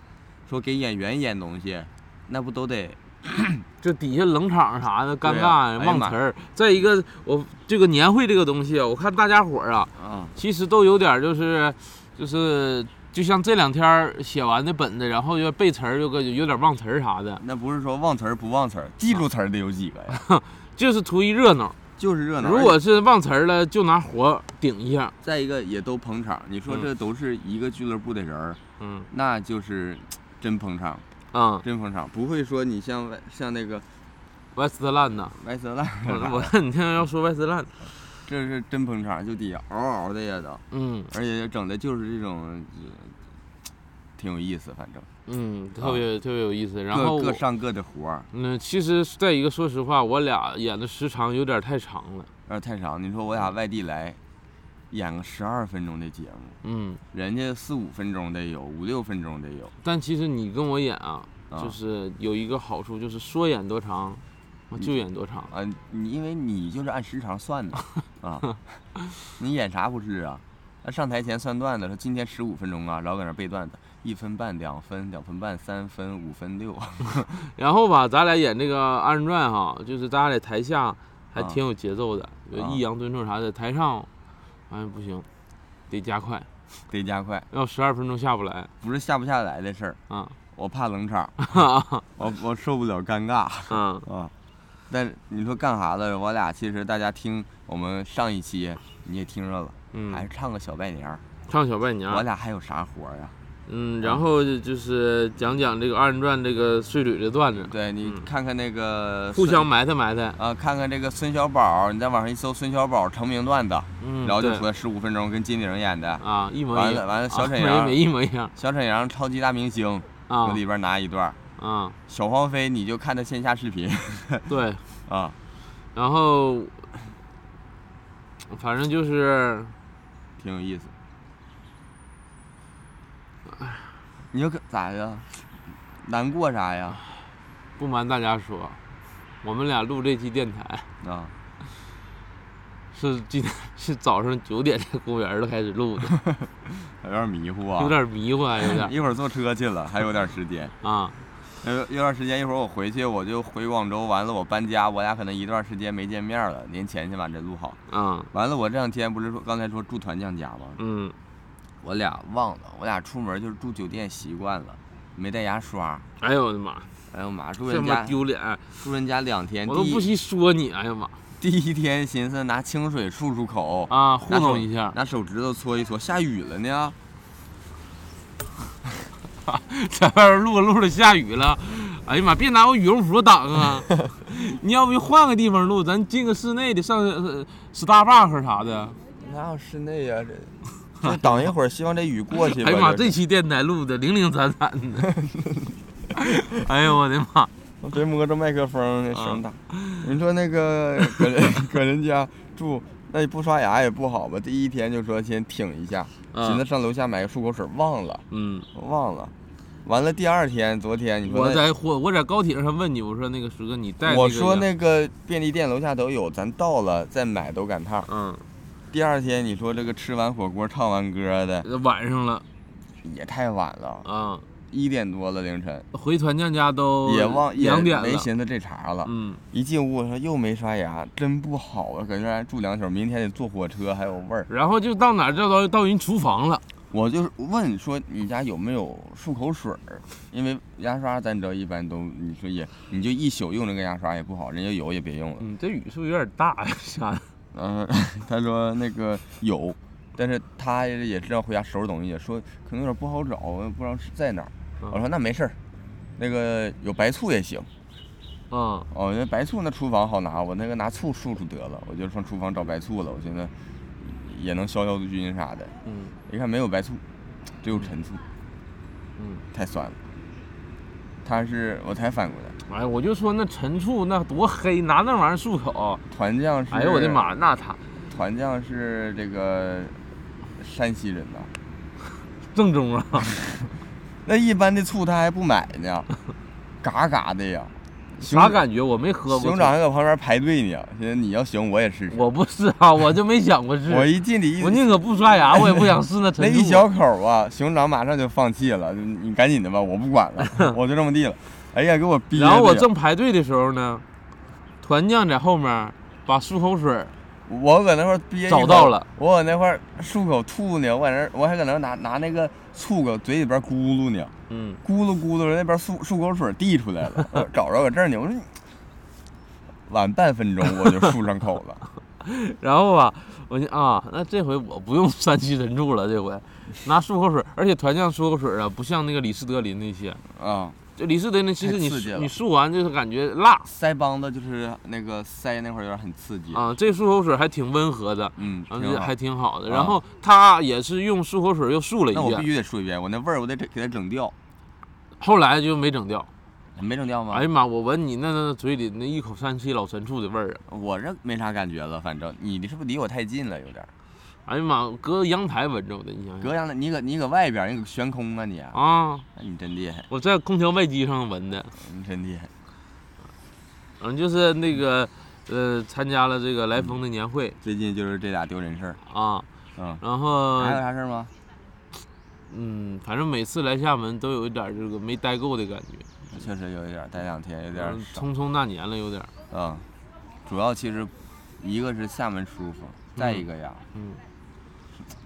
Speaker 1: 说给演员演东西，那不都得
Speaker 2: 就底下冷场啥的尴尬忘词儿。再一个，我这个年会这个东西啊，我看大家伙儿啊，
Speaker 1: 啊？
Speaker 2: 其实都有点儿就是就是就像这两天儿写完的本子，然后要背词儿，有个有点忘词儿啥的，
Speaker 1: 那不是说忘词儿不忘词儿，记住词儿的有几个呀？
Speaker 2: 就是图一热闹。
Speaker 1: 就是热闹。
Speaker 2: 如果是忘词儿了，就拿活顶一下。
Speaker 1: 再一个也都捧场，你说
Speaker 2: 嗯
Speaker 1: 这都是一个俱乐部的人儿，
Speaker 2: 嗯
Speaker 1: 那就是真捧场，
Speaker 2: 啊，
Speaker 1: 真捧场，不会说你像外像那个
Speaker 2: 外斯特兰呐，
Speaker 1: 外色烂
Speaker 2: 我我你听要说外斯特兰，
Speaker 1: 这是真捧场，就底下嗷嗷的也都，
Speaker 2: 嗯
Speaker 1: 而且整的就是这种，呃挺有意思，反正
Speaker 2: 嗯，特别特别有意思。然后
Speaker 1: 各各上各的活儿，
Speaker 2: 嗯，其实再一个，说实话，我俩演的时长有点太长了。
Speaker 1: 有点太长。你说我俩外地来，演个十二分钟的节目，
Speaker 2: 嗯，
Speaker 1: 人家四五分钟得有，五六分钟得有。
Speaker 2: 但其实你跟我演啊，
Speaker 1: 啊
Speaker 2: 就是有一个好处，就是说演多长，我就演多长。
Speaker 1: 啊，你因为你就是按时长算的 啊，你演啥不是啊？那上台前算段子，说今天十五分钟啊，然后搁那背段子，一分半、两分、两分半、三分、五分、六，
Speaker 2: 然后吧，咱俩演这个二人转哈，就是咱俩在台下还
Speaker 1: 啊
Speaker 2: 挺有节奏的，抑扬顿挫啥的。台上，哎不行，得加快，
Speaker 1: 得加快，
Speaker 2: 要十二分钟下不来
Speaker 1: 不是下不下来的事儿，
Speaker 2: 啊
Speaker 1: 我怕冷场，我我受不了尴尬
Speaker 2: 嗯
Speaker 1: 啊。但你说干啥的？我俩其实大家听我们上一期你也听着了，嗯还是
Speaker 2: 嗯，
Speaker 1: 唱个小拜年儿。
Speaker 2: 唱小拜年
Speaker 1: 我，俩还有啥活儿呀？
Speaker 2: 嗯，然后就是讲讲这个二人转这个碎嘴的段子，
Speaker 1: 对你
Speaker 2: 嗯
Speaker 1: 看看那个
Speaker 2: 互相埋汰埋汰，
Speaker 1: 啊，看看这个孙小宝，你在网上一搜孙小宝成名段子，
Speaker 2: 嗯，对
Speaker 1: 然后就出来十五分钟跟金玲演的。
Speaker 2: 啊一模一样，
Speaker 1: 完了完了，小
Speaker 2: 啊
Speaker 1: 沈 阳，
Speaker 2: 一模一样
Speaker 1: 小沈阳超级大明星，
Speaker 2: 啊
Speaker 1: 我里边拿一段。
Speaker 2: 啊，
Speaker 1: 小黄飞你就看他线下视频
Speaker 2: 对，
Speaker 1: 啊，
Speaker 2: 然后反正就是
Speaker 1: 挺有意思。你又可咋的？难过啥呀？
Speaker 2: 不瞒大家说，我们俩录这期电台
Speaker 1: 啊，
Speaker 2: 是今天是早上九点在公园儿开始录的，
Speaker 1: 有点迷糊啊。
Speaker 2: 有点迷糊啊，有点
Speaker 1: 一会儿坐车去了，还有点时间。
Speaker 2: 啊，
Speaker 1: 有有段时间，一会儿我回去，我就回广州，完了我搬家，我俩可能一段时间没见面了。年前先把这录好，
Speaker 2: 啊，
Speaker 1: 完了我这两天不是说刚才说住团将家吗？
Speaker 2: 嗯
Speaker 1: 我俩忘了，我俩出门就是住酒店习惯了，没带牙刷。
Speaker 2: 哎呦我的妈，
Speaker 1: 哎呦妈，住人家
Speaker 2: 丢脸，
Speaker 1: 住人家两天，
Speaker 2: 我都不惜说你，哎呀妈
Speaker 1: 第一天寻思拿清水漱漱口，
Speaker 2: 啊，糊弄一下，
Speaker 1: 拿手指头搓一搓，下雨了呢。
Speaker 2: 在外边录着录着下雨了，哎呀妈，别拿我羽绒服挡啊！你要不换个地方录，咱进个室内的，上呃 Starbucks 啥的。
Speaker 1: 哪有室内呀、这这等一会儿，希望这雨过去吧。
Speaker 2: 哎呀妈，
Speaker 1: 这
Speaker 2: 这期电台录的零零散散的。哎呦我的妈！
Speaker 1: 我别摸着麦克风，那声
Speaker 2: 啊
Speaker 1: 大。你说那个 搁人搁人家住，那你不刷牙也不好吧？第一天就说先挺一下，
Speaker 2: 啊
Speaker 1: 寻思上楼下买个漱口水，忘了
Speaker 2: 嗯，
Speaker 1: 忘了。完了第二天，昨天你说
Speaker 2: 我在火我在高铁上问你，我说那个石哥你带、那个、
Speaker 1: 我说那个便利店楼下都有，咱到了再买都赶趟。
Speaker 2: 嗯，
Speaker 1: 第二天你说这个吃完火锅唱完歌的
Speaker 2: 晚上了
Speaker 1: 也太晚了，
Speaker 2: 啊，
Speaker 1: 一点多了凌晨，
Speaker 2: 回团酱家都
Speaker 1: 也忘
Speaker 2: 两点了。
Speaker 1: 没寻思这茬了。
Speaker 2: 嗯，
Speaker 1: 一进屋说又没刷牙，真不好啊！搁这儿住两宿，明天得坐火车，还有味儿。
Speaker 2: 然后就到哪儿就到到人厨房了。
Speaker 1: 我就问说你家有没有漱口水儿？因为牙刷咱知道一般都你说也你就一宿用这个牙刷也不好，人家有也别用了。
Speaker 2: 嗯，这雨是不是有点大呀？下的。
Speaker 1: 嗯、他说那个有，但是他也知道回家收拾东西，说可能有点不好找，不知道是在哪儿。
Speaker 2: 嗯
Speaker 1: 我说那没事儿，那个有白醋也行。
Speaker 2: 嗯，
Speaker 1: 哦，那白醋那厨房好拿，我那个拿醋漱漱得了，我就上厨房找白醋了。我寻思也能消消毒菌啥的。
Speaker 2: 嗯
Speaker 1: 一看没有白醋，只有陈醋，
Speaker 2: 嗯，
Speaker 1: 太酸了。他是我才反过来，
Speaker 2: 哎，我就说那陈醋那多黑，拿那玩意儿漱口。
Speaker 1: 团酱是。
Speaker 2: 哎呦我的！妈，那他
Speaker 1: 团酱是这个山西人呐。
Speaker 2: 正宗啊！
Speaker 1: 那一般的醋他还不买呢，嘎嘎的呀。
Speaker 2: 啥感觉？我没喝过。
Speaker 1: 熊掌还搁旁边排队呢，寻思你要行我也试试。
Speaker 2: 我不是啊，我就没想过试。
Speaker 1: 我一进里
Speaker 2: 我宁可不刷牙，我也不想试那 陈醋。
Speaker 1: 那一小口啊，熊掌马上就放弃了，你你赶紧的吧，我不管了，我就这么地了。哎呀，给我憋的。
Speaker 2: 然后我正排队的时候呢，团酱在后面把漱口水
Speaker 1: 我搁那块憋着
Speaker 2: 找到了，
Speaker 1: 我搁那块漱口吐呢，我搁那我还搁那拿拿那个醋搁嘴里边咕噜呢，
Speaker 2: 嗯，
Speaker 1: 咕噜咕噜，那边漱漱口水滴出来了，我 找着搁这儿呢，我说你晚半分钟我就漱上口了，
Speaker 2: 然后吧，我就啊，那这回我不用山西陈醋了，这回。拿漱口水，而且团酱漱口水啊，不像那个李斯德林那些，
Speaker 1: 啊，
Speaker 2: 就李斯德呢其实你你漱完就是感觉辣
Speaker 1: 腮帮子就是那个腮那块儿有点很刺激，
Speaker 2: 啊，这漱口水还挺温和的。
Speaker 1: 嗯，
Speaker 2: 还挺好的。
Speaker 1: 啊
Speaker 2: 然后他也是用漱口水又漱了一遍
Speaker 1: 那我必，须得漱一遍，我那味儿我得给它整掉，
Speaker 2: 后来就没整掉。
Speaker 1: 没整掉吗？
Speaker 2: 哎呀妈，我闻你那那嘴里那一口山西老陈醋的味儿啊！
Speaker 1: 我这没啥感觉了，反正你的是不是离我太近了，有点儿。
Speaker 2: 哎呀妈，隔阳台闻着的，你想想
Speaker 1: 隔阳台，你搁你搁外边儿，你搁悬空啊你，
Speaker 2: 啊，
Speaker 1: 那你真厉害，
Speaker 2: 我在空调外机上闻的。
Speaker 1: 你真厉害。
Speaker 2: 嗯，就是那个呃，参加了这个来风的年会
Speaker 1: 最近就是这俩丢人事儿，
Speaker 2: 啊，
Speaker 1: 嗯，
Speaker 2: 然后
Speaker 1: 还有啥事儿吗？
Speaker 2: 嗯，反正每次来厦门都有一点儿这个没待够的感觉，
Speaker 1: 确实有一点儿，待两天有点儿。
Speaker 2: 匆匆那年了，有点儿。
Speaker 1: 嗯，主要其实一个是厦门舒服，再一个呀
Speaker 2: 嗯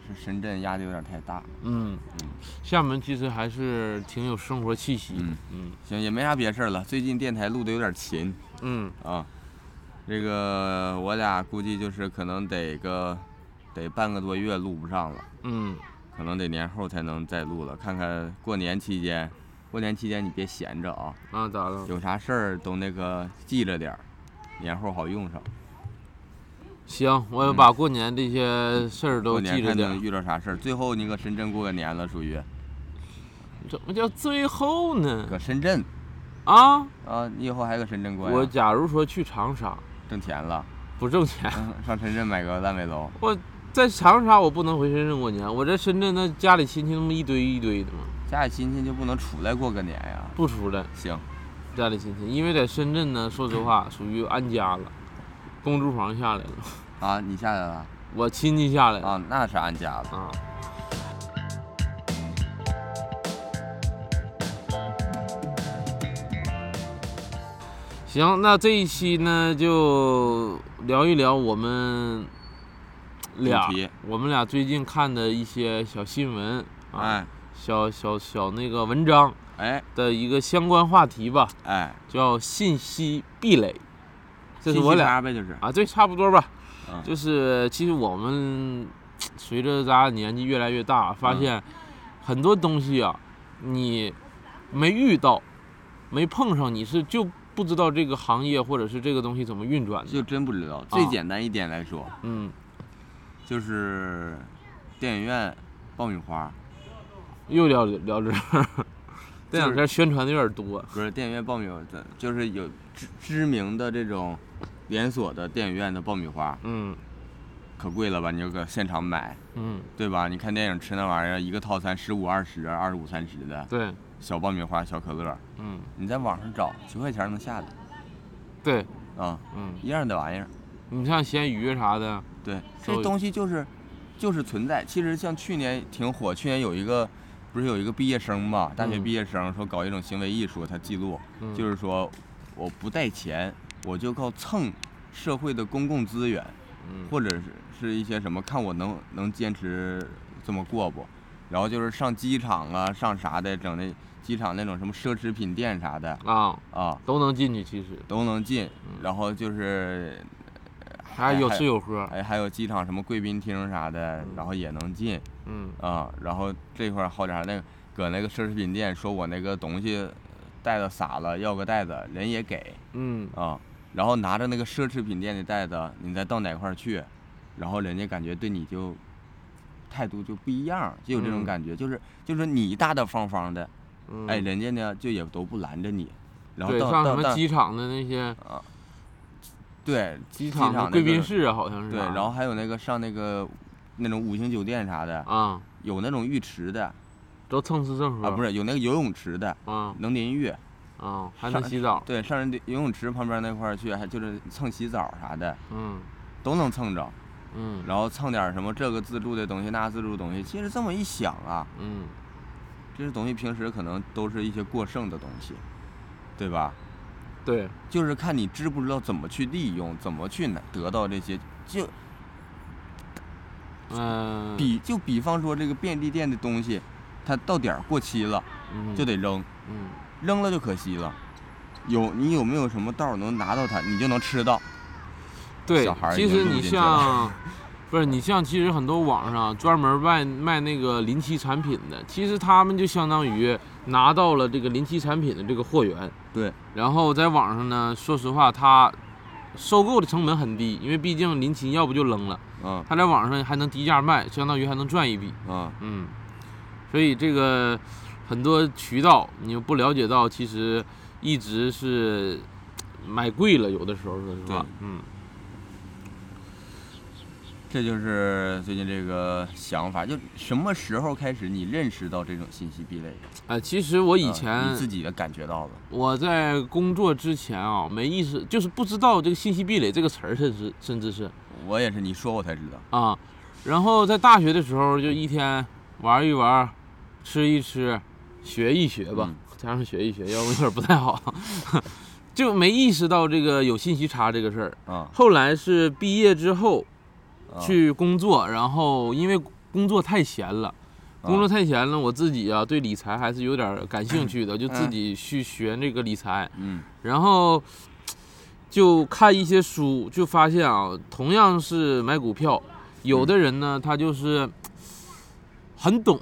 Speaker 1: 是深圳压力有点儿太大。
Speaker 2: 嗯，厦门其实还是挺有生活气息的。
Speaker 1: 嗯
Speaker 2: 嗯
Speaker 1: 行，也没啥别事儿了。最近电台录的有点勤
Speaker 2: 嗯
Speaker 1: 啊，这个我俩估计就是可能得个得半个多月录不上了。
Speaker 2: 嗯，
Speaker 1: 可能得年后才能再录了。看看过年期间，过年期间你别闲着啊，
Speaker 2: 啊咋了？
Speaker 1: 有啥事儿都那个记着点儿，年后好用上。
Speaker 2: 行，我也把过年这些事儿都记着点儿。
Speaker 1: 看能遇到啥事儿。最后你搁深圳过个年了，属于
Speaker 2: 怎么叫最后呢？
Speaker 1: 搁深圳
Speaker 2: 啊，
Speaker 1: 啊，你以后还搁深圳过呀？
Speaker 2: 我假如说去长沙
Speaker 1: 挣钱了，
Speaker 2: 不挣钱，
Speaker 1: 嗯上深圳买个烂尾楼。
Speaker 2: 我在长沙我不能回深圳过年，我在深圳那家里亲戚那么一堆一堆的嘛，
Speaker 1: 家里亲戚就不能出来过个年呀？
Speaker 2: 不出来
Speaker 1: 行，
Speaker 2: 家里亲戚，因为在深圳呢，说实话属于安家了，公租房下来了，
Speaker 1: 啊，你下来了？
Speaker 2: 我亲戚下来了。
Speaker 1: 啊，那是俺家了。
Speaker 2: 啊。行，那这一期呢，就聊一聊我们俩，我们俩最近看的一些小新闻啊，
Speaker 1: 哎，
Speaker 2: 小小小那个文章哎。的一个相关话题吧，
Speaker 1: 哎，
Speaker 2: 叫信息壁垒。这是我俩
Speaker 1: 呗，就是
Speaker 2: 啊，对，差不多吧。
Speaker 1: 嗯
Speaker 2: 就是其实我们随着咱年纪越来越大，发
Speaker 1: 嗯
Speaker 2: 现很多东西啊，你没遇到、没碰上，你是就不知道这个行业或者是这个东西怎么运转的。
Speaker 1: 就真不知道。最简单一点来说，
Speaker 2: 嗯，
Speaker 1: 就是电影院爆米花，
Speaker 2: 又聊聊这儿，这两天宣传的有点多。
Speaker 1: 不是电影院爆米花，就是有知知名的这种连锁的电影院的爆米花，
Speaker 2: 嗯。
Speaker 1: 可贵了吧？你就搁现场买，
Speaker 2: 嗯，
Speaker 1: 对吧？你看电影吃那玩意儿，一个套餐十五、二十、二十五、三十的
Speaker 2: 对，
Speaker 1: 小爆米花、小可乐，
Speaker 2: 嗯。
Speaker 1: 你在网上找几块钱能下的？
Speaker 2: 对，
Speaker 1: 啊，
Speaker 2: 嗯，
Speaker 1: 一样的玩意儿。
Speaker 2: 你像咸鱼啥的，
Speaker 1: 对，这东西就是就是存在。其实像去年挺火，去年有一个不是有一个毕业生嘛，大学
Speaker 2: 嗯。
Speaker 1: 毕业生说搞一种行为艺术，他记录
Speaker 2: 嗯。
Speaker 1: 就是说我不带钱，我就靠蹭社会的公共资源，
Speaker 2: 嗯
Speaker 1: 或者是是一些什么，看我能能坚持这么过不。然后就是上机场啊，上啥的，整那机场那种什么奢侈品店啥的
Speaker 2: 啊
Speaker 1: 啊
Speaker 2: 都能进去，其实
Speaker 1: 都能进。
Speaker 2: 嗯
Speaker 1: 然后就是
Speaker 2: 还有吃有喝。
Speaker 1: 哎，还有机场什么贵宾厅啥的，然后也能进
Speaker 2: 嗯
Speaker 1: 啊。然后这块儿好点儿，那个搁那个奢侈品店说我那个东西袋子洒了，要个袋子，人也给
Speaker 2: 嗯
Speaker 1: 啊。然后拿着那个奢侈品店的袋子，你再到哪块儿去，然后人家感觉对你就态度就不一样，就有这种
Speaker 2: 嗯
Speaker 1: 感觉，就是就是你大大方方的，
Speaker 2: 嗯，
Speaker 1: 哎，人家呢就也都不拦着你。然后
Speaker 2: 对，
Speaker 1: 到
Speaker 2: 什么机场的那些
Speaker 1: 啊，对
Speaker 2: 机
Speaker 1: 场
Speaker 2: 贵宾室啊，好像是
Speaker 1: 对，然后还有那个上那个那种五星酒店啥的，
Speaker 2: 啊，
Speaker 1: 有那种浴池的。
Speaker 2: 都蹭吃蹭喝
Speaker 1: 啊，不是有那个游泳池的，
Speaker 2: 啊。
Speaker 1: 能淋浴。
Speaker 2: 啊，还能洗澡，
Speaker 1: 对，上人游泳池旁边那块儿去，还就是蹭洗澡啥的，
Speaker 2: 嗯
Speaker 1: 都能蹭着。
Speaker 2: 嗯
Speaker 1: 然后蹭点什么这个自助的东西，那自助的东西。其实这么一想啊，
Speaker 2: 嗯，
Speaker 1: 这些东西平时可能都是一些过剩的东西，对吧？
Speaker 2: 对，
Speaker 1: 就是看你知不知道怎么去利用，怎么去得到这些。就
Speaker 2: 嗯，
Speaker 1: 比就比方说这个便利店的东西，它到点儿过期了
Speaker 2: 嗯
Speaker 1: 就得扔，
Speaker 2: 嗯
Speaker 1: 扔了就可惜了。有你有没有什么道儿能拿到它，你就能吃到？
Speaker 2: 对
Speaker 1: 小孩，
Speaker 2: 其实你像，不是你像，其实很多网上专门卖卖那个临期产品的，其实他们就相当于拿到了这个临期产品的这个货源，
Speaker 1: 对，
Speaker 2: 然后在网上呢，说实话，他收购的成本很低，因为毕竟临期要不就扔了，
Speaker 1: 嗯。
Speaker 2: 他在网上还能低价卖，相当于还能赚一笔，
Speaker 1: 嗯，
Speaker 2: 嗯，所以这个很多渠道你又不了解到，其实一直是买贵了，有的时候说实话，嗯。
Speaker 1: 这就是最近这个想法。就什么时候开始你认识到这种信息壁垒的？
Speaker 2: 哎，其实我以
Speaker 1: 嗯
Speaker 2: 前
Speaker 1: 你自己的感觉到了。
Speaker 2: 我在工作之前啊，没意识，就是不知道这个信息壁垒这个词儿，甚至甚至是
Speaker 1: 我也是，你说我才知道。
Speaker 2: 啊。然后在大学的时候，就一天玩一玩，吃一吃，学一学吧，
Speaker 1: 嗯。
Speaker 2: 加上学一学，要不有点不太好，就没意识到这个有信息差这个事儿。
Speaker 1: 啊，
Speaker 2: 后来是毕业之后
Speaker 1: 啊。
Speaker 2: 去工作，然后因为工作太闲了。工作
Speaker 1: 啊
Speaker 2: 太闲了，我自己啊对理财还是有点儿感兴趣的，就自己去学那个理财。
Speaker 1: 嗯。
Speaker 2: 然后就看一些书，就发现啊，同样是买股票，有的人呢，他就是很懂，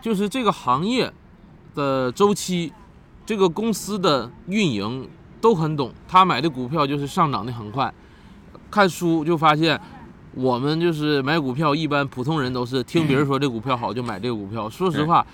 Speaker 2: 就是这个行业的周期，这个公司的运营都很懂，他买的股票就是上涨的很快。看书就发现。我们就是买股票，一般普通人都是听别人说这股票好就买这个股票。说实话，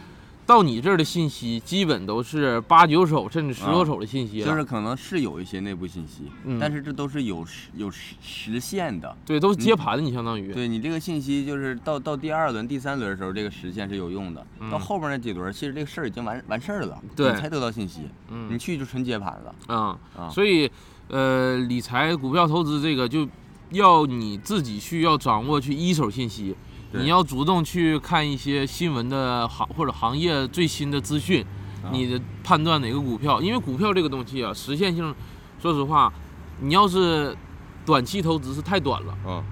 Speaker 2: 到你这儿的信息基本都是八九手甚至十多手的信息了。
Speaker 1: 就是可能是有一些内部信息，
Speaker 2: 嗯
Speaker 1: 但是这都是有实有实实现的。
Speaker 2: 对，都是接盘的，你相当于。
Speaker 1: 对你这个信息，就是到到第二轮、第三轮的时候，这个实现是有用的。
Speaker 2: 嗯
Speaker 1: 到后边那几轮，其实这个事儿已经完完事儿了，
Speaker 2: 对
Speaker 1: 你才得到信息，
Speaker 2: 嗯
Speaker 1: 你去就纯接盘了
Speaker 2: 啊、
Speaker 1: 啊。
Speaker 2: 所以，呃，理财、股票投资这个就要你自己去要掌握去一手信息，
Speaker 1: 对
Speaker 2: 你要主动去看一些新闻的行或者行业最新的资讯，
Speaker 1: 啊。
Speaker 2: 你的判断哪个股票，因为股票这个东西啊，实现性，说实话，你要是短期投资是太短了。
Speaker 1: 啊。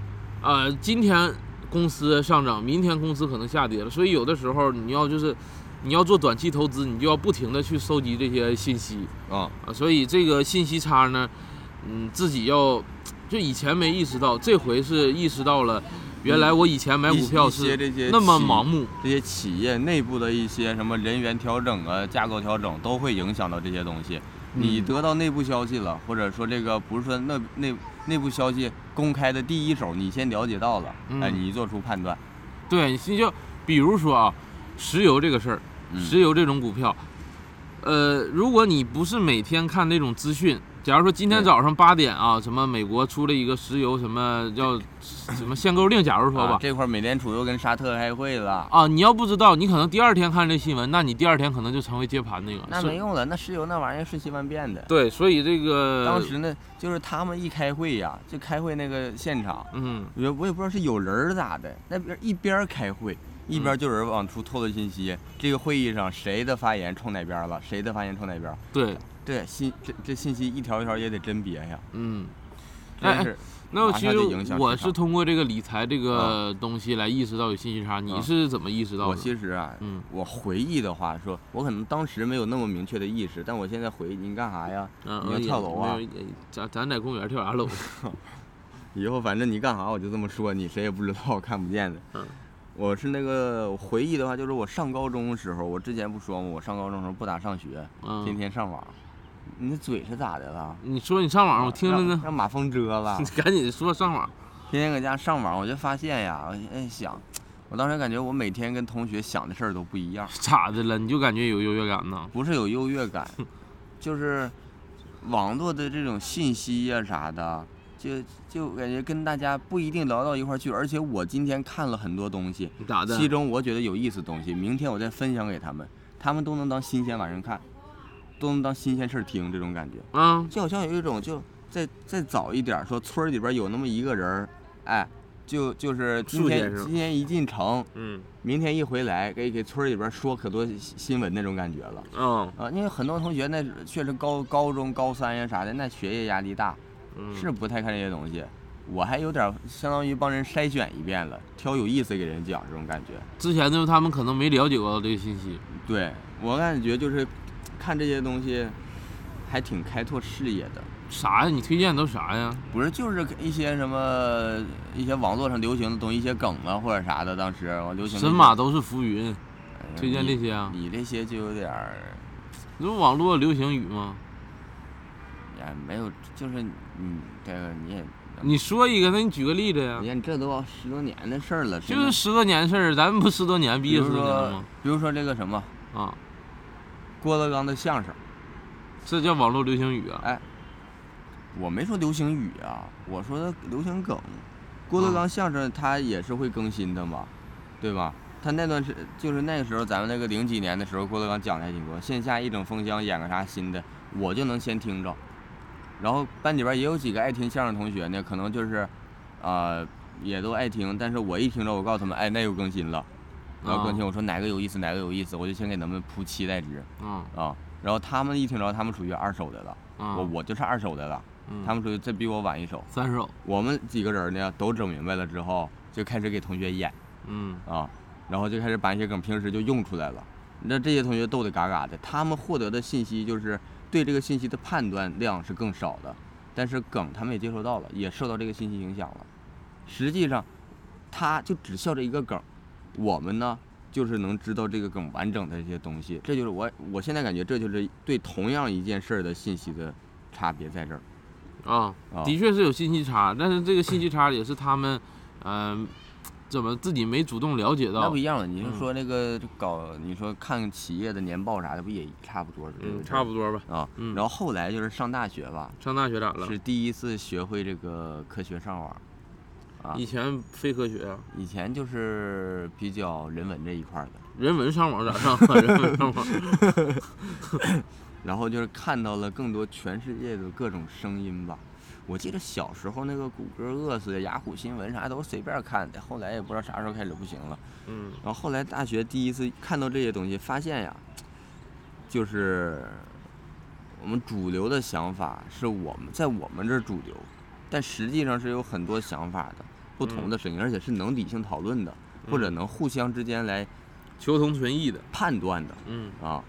Speaker 2: 呃，今天公司上涨，明天公司可能下跌了，所以有的时候你要就是你要做短期投资，你就要不停的去收集这些信息。
Speaker 1: 啊，
Speaker 2: 啊，所以这个信息差呢，嗯，自己要就以前没意识到，这回是意识到了，原来我以前买股票是那么盲目，
Speaker 1: 这些企业内部的一些什么人员调整啊、架构调整，都会影响到这些东西。你
Speaker 2: 嗯
Speaker 1: 得到内部消息了，或者说这个不是说那内内部消息公开的第一手，你先了解到了，哎，
Speaker 2: 嗯
Speaker 1: 你做出判断。
Speaker 2: 对，你就比如说啊，石油这个事儿，
Speaker 1: 嗯
Speaker 2: 石油这种股票，呃，如果你不是每天看那种资讯，假如说今天早上八点啊，什么美国出了一个石油什么叫什么限购令，假如说吧
Speaker 1: 啊，，这块儿美联储又跟沙特开会了，
Speaker 2: 啊，你要不知道，你可能第二天看这新闻，那你第二天可能就成为接盘那个。
Speaker 1: 那没用了，那石油那玩意儿瞬息万变的。
Speaker 2: 对，所以这个
Speaker 1: 当时呢，就是他们一开会呀，就开会那个现场，
Speaker 2: 嗯，
Speaker 1: 我也我也不知道是有人儿咋的，那边一边儿开会，一边儿就有人往出透露信息。这个会议上谁的发言冲哪边儿了，谁的发言冲哪边儿。
Speaker 2: 对，
Speaker 1: 对，信这这信息一条一条也得甄别呀，
Speaker 2: 嗯。哎
Speaker 1: 真是。
Speaker 2: 那我
Speaker 1: 马上
Speaker 2: 其实
Speaker 1: 就影响
Speaker 2: 我是通过这个理财这个东西来意识到有信息差，你
Speaker 1: 啊
Speaker 2: 是怎么意识到的我？
Speaker 1: 其实啊，
Speaker 2: 嗯
Speaker 1: 我回忆的话说，我可能当时没有那么明确的意识，但我现在回忆，你干啥呀？
Speaker 2: 嗯，
Speaker 1: 你要跳楼啊
Speaker 2: 咱咱在公园跳啥楼？
Speaker 1: 以后反正你干啥我就这么说你，谁也不知道，看不见的。
Speaker 2: 嗯
Speaker 1: 我是那个回忆的话，就是我上高中的时候，我之前不说吗？我上高中的时候不咋上学，天
Speaker 2: 嗯，
Speaker 1: 天上网。你那嘴是咋的了？
Speaker 2: 你说你上网，我听着呢。
Speaker 1: 让马蜂蛰了
Speaker 2: 你。赶紧说上网。
Speaker 1: 天天搁家上网，我就发现呀，我哎想，我当时感觉我每天跟同学想的事儿都不一样，
Speaker 2: 咋的了？你就感觉有优越感呢？
Speaker 1: 不是有优越感，就是网络的这种信息呀、啥的，就就感觉跟大家不一定聊到一块儿去。而且我今天看了很多东西，
Speaker 2: 咋的？
Speaker 1: 其中我觉得有意思的东西，明天我再分享给他们，他们都能当新鲜玩意儿看，都能当新鲜事儿听，这种感觉。
Speaker 2: 啊，
Speaker 1: 就好像有一种就再再早一点儿，说村儿里边儿有那么一个人儿，哎，就就是今天今天一进城，
Speaker 2: 嗯
Speaker 1: 明天一回来，给给村儿里边儿说可多新新闻那种感觉了
Speaker 2: 嗯
Speaker 1: 啊。因为很多同学那确实高高中高三呀啥的，那学业压力大，
Speaker 2: 嗯，
Speaker 1: 是不太看这些东西。我还有点儿相当于帮人筛选一遍了，挑有意思给人讲这种感觉。
Speaker 2: 之前就是他们可能没了解过这个信息。
Speaker 1: 对我感觉就是看这些东西，还挺开拓视野的。
Speaker 2: 啥呀？你推荐的都啥呀？
Speaker 1: 不是，就是一些什么一些网络上流行的东西，一些梗啊或者啥的。当时我流行
Speaker 2: 神马都是浮云，
Speaker 1: 哎
Speaker 2: 推荐这些啊？
Speaker 1: 你这些就有点儿
Speaker 2: 这不网络流行语吗？
Speaker 1: 也没有，就是你这个你也，
Speaker 2: 你说一个，那你举个例子呀
Speaker 1: 你？看这都十多年的事儿了，
Speaker 2: 就是十多年事儿，咱们不十多年毕业
Speaker 1: 比如说
Speaker 2: 十多年了吗？
Speaker 1: 比如说这个什么
Speaker 2: 啊，
Speaker 1: 郭德纲的相声，
Speaker 2: 这叫网络流行语啊？
Speaker 1: 哎，我没说流行语啊，我说的流行梗。郭德纲相声他也是会更新的嘛，对吧？他那段时就是那个时候，咱们那个零几年的时候，郭德纲讲的还挺多。线下一整封箱演个啥新的，我就能先听着。然后班里边也有几个爱听相声同学呢，可能就是，呃，也都爱听。但是我一听着，我告诉他们，哎，那又更新了，然后更新，我说哪个有意思，哪个有意思，我就先给他们铺期待值
Speaker 2: 嗯
Speaker 1: 啊。然后他们一听着，他们属于二手的了，
Speaker 2: 啊，
Speaker 1: 我我就是二手的了。
Speaker 2: 嗯
Speaker 1: 他们属于这比我晚一手。
Speaker 2: 三手，
Speaker 1: 我们几个人呢都整明白了之后，就开始给同学演
Speaker 2: 嗯
Speaker 1: 啊，然后就开始把一些梗平时就用出来了。那这些同学逗得嘎嘎的，他们获得的信息就是对这个信息的判断量是更少的，但是梗他们也接收到了，也受到这个信息影响了。实际上，他就只笑这一个梗，我们呢就是能知道这个更完整的一些东西。这就是我我现在感觉这就是对同样一件事儿的信息的差别在这儿。
Speaker 2: 啊，
Speaker 1: 啊
Speaker 2: 的确是有信息差，但是这个信息差也是他们，嗯、怎么自己没主动了解到
Speaker 1: 那不？一样了，你是
Speaker 2: 嗯
Speaker 1: 说那个搞，你说看企业的年报啥的，不也差不多是
Speaker 2: 嗯，差不多吧。
Speaker 1: 啊。
Speaker 2: 嗯
Speaker 1: 然后后来就是上大学吧，
Speaker 2: 上大学咋了？
Speaker 1: 是第一次学会这个科学上网。啊
Speaker 2: 以前非科学啊，
Speaker 1: 以前就是比较人文这一块儿的，
Speaker 2: 人文上网咋上啊？人文上网，
Speaker 1: 然后就是看到了更多全世界的各种声音吧。我记得小时候那个谷歌饿死的、雅虎新闻啥都是随便看的，后来也不知道啥时候开始不行了。
Speaker 2: 嗯
Speaker 1: 然后后来大学第一次看到这些东西，发现呀，就是我们主流的想法是我们在我们这儿主流，但实际上是有很多想法的，不同的声音，而且是能理性讨论的，或者
Speaker 2: 嗯。
Speaker 1: 能互相之间来
Speaker 2: 求同存异的，
Speaker 1: 判断的
Speaker 2: 嗯。
Speaker 1: 啊。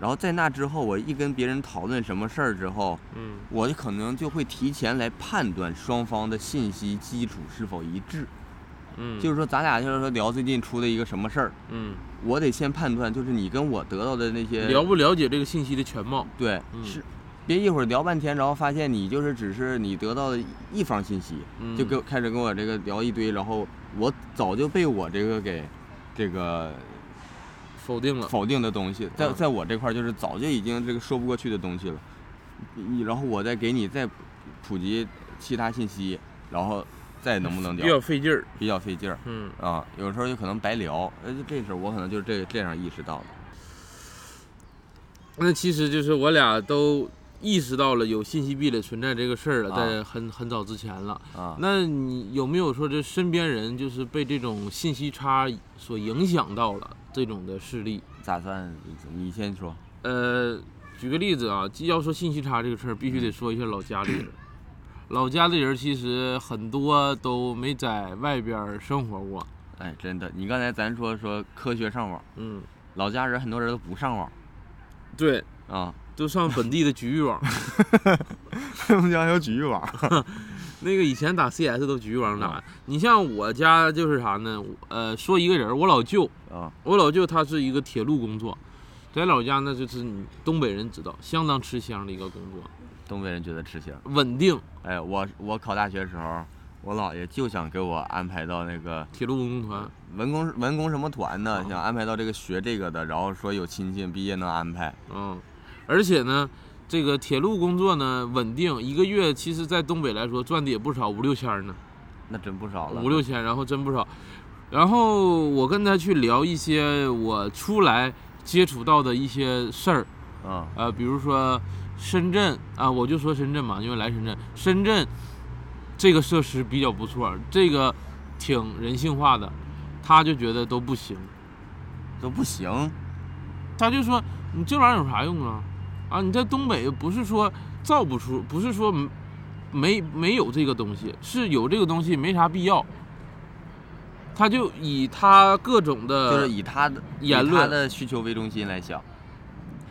Speaker 1: 然后在那之后，我一跟别人讨论什么事儿之后，
Speaker 2: 嗯。
Speaker 1: 我就可能就会提前来判断双方的信息基础是否一致。
Speaker 2: 嗯，
Speaker 1: 就是说，咱俩就是说聊最近出的一个什么事儿，
Speaker 2: 嗯，
Speaker 1: 我得先判断，就是你跟我得到的那些
Speaker 2: 了不了解这个信息的全貌？
Speaker 1: 对，
Speaker 2: 嗯。
Speaker 1: 是，别一会儿聊半天，然后发现你就是只是你得到的一方信息，
Speaker 2: 嗯
Speaker 1: 就跟我开始跟我这个聊一堆，然后我早就被我这个给这个
Speaker 2: 否定了。
Speaker 1: 否定的东西，在
Speaker 2: 嗯
Speaker 1: 在我这块儿就是早就已经这个说不过去的东西了，你然后我再给你再普及其他信息，然后再能不能聊
Speaker 2: 比较，费劲儿。
Speaker 1: 比较费劲儿
Speaker 2: 嗯，
Speaker 1: 啊，有时候就可能白聊，呃，这时候我可能就是这这样意识到的，
Speaker 2: 那其实就是我俩都意识到了有信息壁垒存在这个事儿了，
Speaker 1: 啊
Speaker 2: 在很很早之前了。
Speaker 1: 啊，
Speaker 2: 那你有没有说这身边人就是被这种信息差所影响到了这种的事例？
Speaker 1: 咋算？你先说，
Speaker 2: 呃，举个例子啊，既要说信息差这个事儿，必须得说一下老家里人。老家的人其实很多都没在外边生活过，
Speaker 1: 哎，真的，你刚才咱说说科学上网。
Speaker 2: 嗯，
Speaker 1: 老家人很多人都不上网
Speaker 2: 对，
Speaker 1: 啊，
Speaker 2: 都上本地的局域网。
Speaker 1: 他们家有局域网。
Speaker 2: 那个以前打 CS 都局域网打，你像我家就是啥呢？呃，说一个人，我老舅，
Speaker 1: 啊，
Speaker 2: 我老舅他是一个铁路工作，在老家那就是你东北人知道，相当吃香的一个工作，
Speaker 1: 东北人觉得吃香。
Speaker 2: 稳定，
Speaker 1: 哎，我我考大学时候，我姥爷就想给我安排到那个
Speaker 2: 铁路文工团。
Speaker 1: 文工文工什么团呢？
Speaker 2: 啊
Speaker 1: 想安排到这个学这个的，然后说有亲戚毕业能安排。
Speaker 2: 嗯，而且呢，这个铁路工作呢稳定，一个月其实在东北来说赚的也不少，五六千儿呢，
Speaker 1: 那真不少了。
Speaker 2: 五六千，然后真不少。然后我跟他去聊一些我出来接触到的一些事儿，
Speaker 1: 啊
Speaker 2: 呃，比如说深圳啊，我就说深圳嘛，因为来深圳，深圳这个设施比较不错，这个挺人性化的，他就觉得都不行，
Speaker 1: 都不行。
Speaker 2: 他就说你这玩意儿有啥用啊？啊，你在东北不是说造不出，不是说没没没有这个东西，是有这个东西没啥必要。他就以他各种的，
Speaker 1: 就是以他的
Speaker 2: 言论
Speaker 1: 他的需求为中心来想，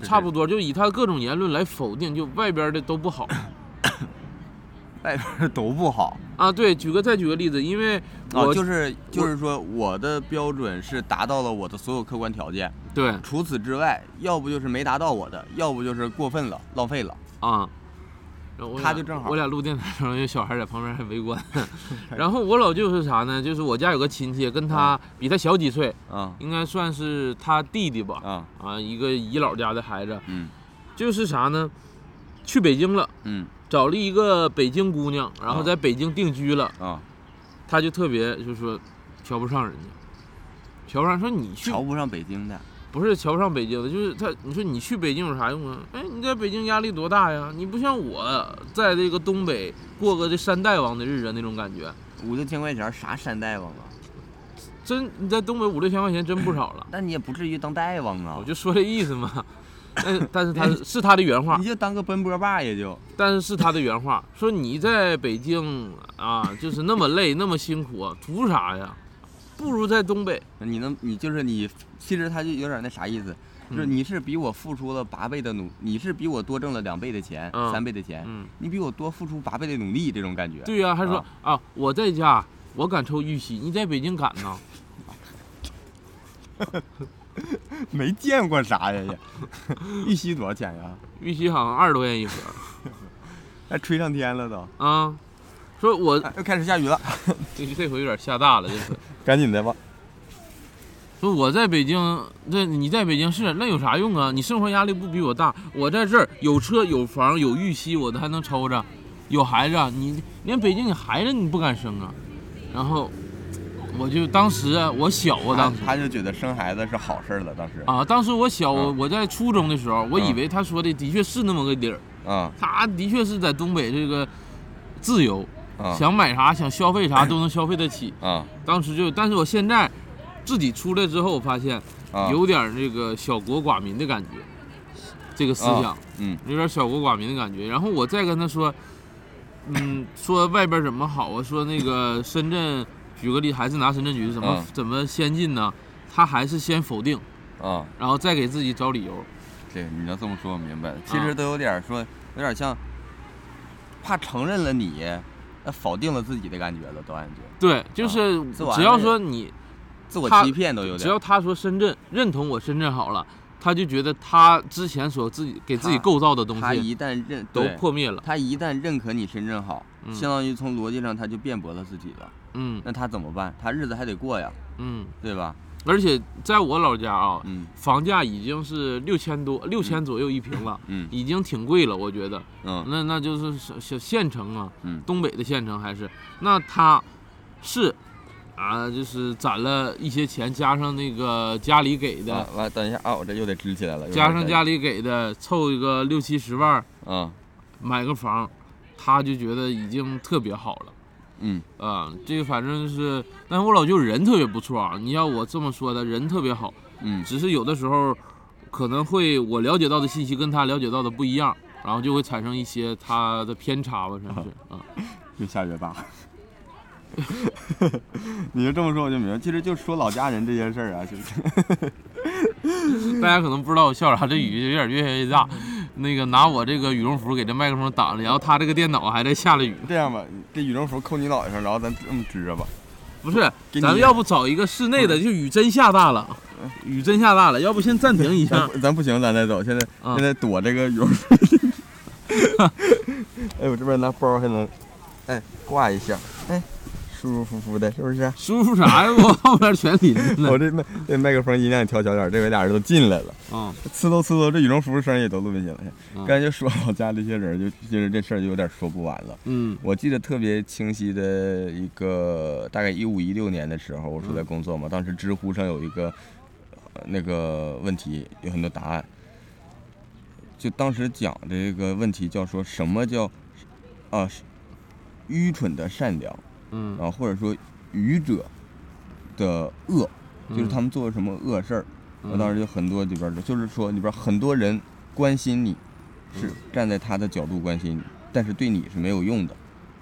Speaker 2: 差不多，就以他各种言论来否定，就外边的都不好
Speaker 1: 外边都不好
Speaker 2: 啊。对，举个再举个例子，因为
Speaker 1: 啊，
Speaker 2: 我、
Speaker 1: 就是就是说我的标准是达到了我的所有客观条件，
Speaker 2: 对
Speaker 1: 除此之外，要不就是没达到我的，要不就是过分了，浪费了。
Speaker 2: 啊，
Speaker 1: 他就正好
Speaker 2: 我俩录电台的时候，有小孩在旁边还围观。然后我老舅是啥呢？就是我家有个亲戚，跟他比他小几岁，
Speaker 1: 啊
Speaker 2: 应该算是他弟弟吧。
Speaker 1: 啊
Speaker 2: 啊，一个姨姥家的孩子，
Speaker 1: 嗯
Speaker 2: 就是啥呢？去北京了，
Speaker 1: 嗯
Speaker 2: 找了一个北京姑娘，然后
Speaker 1: 啊
Speaker 2: 在北京定居了。
Speaker 1: 啊，
Speaker 2: 他就特别就说瞧不上人家，瞧不上，说你去
Speaker 1: 瞧不上北京的。
Speaker 2: 不是瞧不上北京的，就是他，你说你去北京有啥用啊？哎，你在北京压力多大呀？你不像我在这个东北过个这山大王的日子那种感觉，
Speaker 1: 五六千块钱啥山大王啊？
Speaker 2: 真你在东北五六千块钱真不少了。
Speaker 1: 但你也不至于当大王啊
Speaker 2: 我，就说这意思嘛。但但是他是他的原话
Speaker 1: 你，就当个奔波霸也就。
Speaker 2: 但是是他的原话，说你在北京啊，就是那么累那么辛苦，图啥呀？不如在东北。
Speaker 1: 你能，你就是你，其实他就有点那啥意思，就是
Speaker 2: 嗯
Speaker 1: 你是比我付出了八倍的努，你是比我多挣了两倍的钱，
Speaker 2: 嗯
Speaker 1: 三倍的钱，
Speaker 2: 嗯，
Speaker 1: 你比我多付出八倍的努力，这种感觉。
Speaker 2: 对呀、还说
Speaker 1: 啊
Speaker 2: 啊我在家我敢抽玉溪，你在北京敢呐？
Speaker 1: 没见过啥呀也。玉溪多少钱呀？
Speaker 2: 玉溪好像二十多块钱一盒
Speaker 1: 还吹上天了都。
Speaker 2: 啊。说我
Speaker 1: 哎又开始下雨了，
Speaker 2: 这这回有点下大了，这回。
Speaker 1: 赶紧的吧。
Speaker 2: 说我在北京，这你在北京是那有啥用啊？你生活压力不比我大，我在这儿有车有房有玉溪，我都还能抽着，有孩子，你连北京你孩子你不敢生啊？然后我就当时啊我小啊，当时
Speaker 1: 他就觉得生孩子是好事儿了，当时。
Speaker 2: 啊，当时我小，我
Speaker 1: 嗯
Speaker 2: 我在初中的时候，我以
Speaker 1: 嗯
Speaker 2: 为他说的的确是那么个理儿，
Speaker 1: 啊
Speaker 2: 他的确是在东北这个自由，
Speaker 1: 啊
Speaker 2: 想买啥想消费啥都能消费得起。
Speaker 1: 啊
Speaker 2: 当时就，但是我现在自己出来之后，我发现
Speaker 1: 啊！
Speaker 2: 有点这个小国寡民的感觉，这个思想
Speaker 1: 啊嗯
Speaker 2: 有点小国寡民的感觉。然后我再跟他说，嗯，说外边怎么好啊？说那个深圳，举个例，还是拿深圳举怎么
Speaker 1: 嗯
Speaker 2: 怎么先进呢？他还是先否定，
Speaker 1: 啊，
Speaker 2: 然后再给自己找理由。
Speaker 1: 对，你要这么说，我明白了。其实都有点说，有点像怕承认了你，那否定了自己的感觉了，都感觉
Speaker 2: 对，就是只要说你，
Speaker 1: 自我欺骗都有点。
Speaker 2: 只要他说深圳认同我深圳好了，他就觉得他之前所自己给自己构造的东西
Speaker 1: 他一旦认
Speaker 2: 都破灭了。
Speaker 1: 他一旦认可你深圳好，
Speaker 2: 嗯
Speaker 1: 相当于从逻辑上他就辩驳了自己了。
Speaker 2: 嗯
Speaker 1: 那他怎么办？他日子还得过呀，
Speaker 2: 嗯，
Speaker 1: 对吧？
Speaker 2: 而且在我老家啊，
Speaker 1: 嗯
Speaker 2: 房价已经是六千多，六千左右一平了，
Speaker 1: 嗯
Speaker 2: 已经挺贵了，我觉得。
Speaker 1: 嗯
Speaker 2: 那那就是小小县城啊，
Speaker 1: 嗯
Speaker 2: 东北的县城还是那他是啊，就是攒了一些钱，加上那个家里给的，
Speaker 1: 啊，完，等一下啊，我这又得支起来了。
Speaker 2: 加上家里给的，凑一个六七十万
Speaker 1: 啊，
Speaker 2: 买个房，他就觉得已经特别好了。
Speaker 1: 嗯
Speaker 2: 啊，这个反正是，但是我老舅人特别不错啊。你要我这么说的，人特别好，
Speaker 1: 嗯
Speaker 2: 只是有的时候可能会我了解到的信息跟他了解到的不一样，然后就会产生一些他的偏差吧，算是啊。
Speaker 1: 越下越大。你就这么说我就明白，其实就说老家人这件事儿啊，就是
Speaker 2: 大家可能不知道我笑啥，这雨就有点越下越大。那个拿我这个羽绒服给这麦克风挡着，然后他这个电脑还在下着雨。
Speaker 1: 这样吧，这羽绒服扣你脑袋上，然后咱这么支着吧。
Speaker 2: 不是，
Speaker 1: 你
Speaker 2: 咱们要不找一个室内的？就雨真下大了，雨真下大了，要不先暂停一下。
Speaker 1: 咱咱不行，咱再走。现在
Speaker 2: 啊
Speaker 1: 现在躲这个羽绒服。哎，我这边拿包还能，哎，挂一下，哎，舒舒服服的，是不是？
Speaker 2: 舒服啥呀？我 后边全淋着呢。
Speaker 1: 我这麦这麦克风音量调小点，这回俩人都进来了，
Speaker 2: 啊，
Speaker 1: 呲都呲都，这羽绒服声也都录进去了。
Speaker 2: 嗯
Speaker 1: 刚才就说老家这些人，就就是这事儿就有点说不完了。
Speaker 2: 嗯
Speaker 1: 我记得特别清晰的一个，大概一五一六年的时候，我出来工作嘛，当时知乎上有一个、呃那个问题，有很多答案。就当时讲这个问题叫说什么叫啊、愚蠢的善良
Speaker 2: 嗯
Speaker 1: 啊，或者说愚者的恶，就是
Speaker 2: 嗯
Speaker 1: 他们做了什么恶事儿。
Speaker 2: 嗯
Speaker 1: 我当时就很多里边儿，就是说里边儿很多人关心你，是站在他的角度关心你，但是对你是没有用的。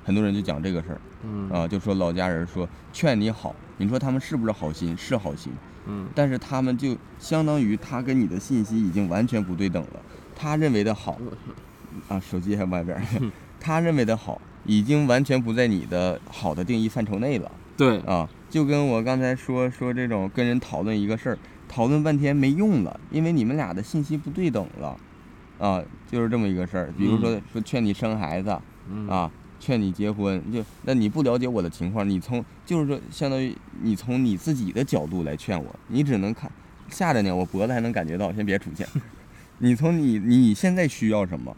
Speaker 1: 很多人就讲这个事儿
Speaker 2: 嗯
Speaker 1: 啊，就说老家人说劝你好，你说他们是不是好心？是好心，
Speaker 2: 嗯
Speaker 1: 但是他们就相当于他跟你的信息已经完全不对等了。他认为的好，啊，手机还外边儿，他认为的好已经完全不在你的好的定义范畴内了。
Speaker 2: 对，
Speaker 1: 啊，就跟我刚才说说这种跟人讨论一个事儿，讨论半天没用了，因为你们俩的信息不对等了，啊，就是这么一个事儿。比如说说劝你生孩子，
Speaker 2: 嗯
Speaker 1: 啊，劝你结婚，就那你不了解我的情况，你从就是说相当于你从你自己的角度来劝我，你只能看吓着呢，我脖子还能感觉到，先别出去。你从你你现在需要什么，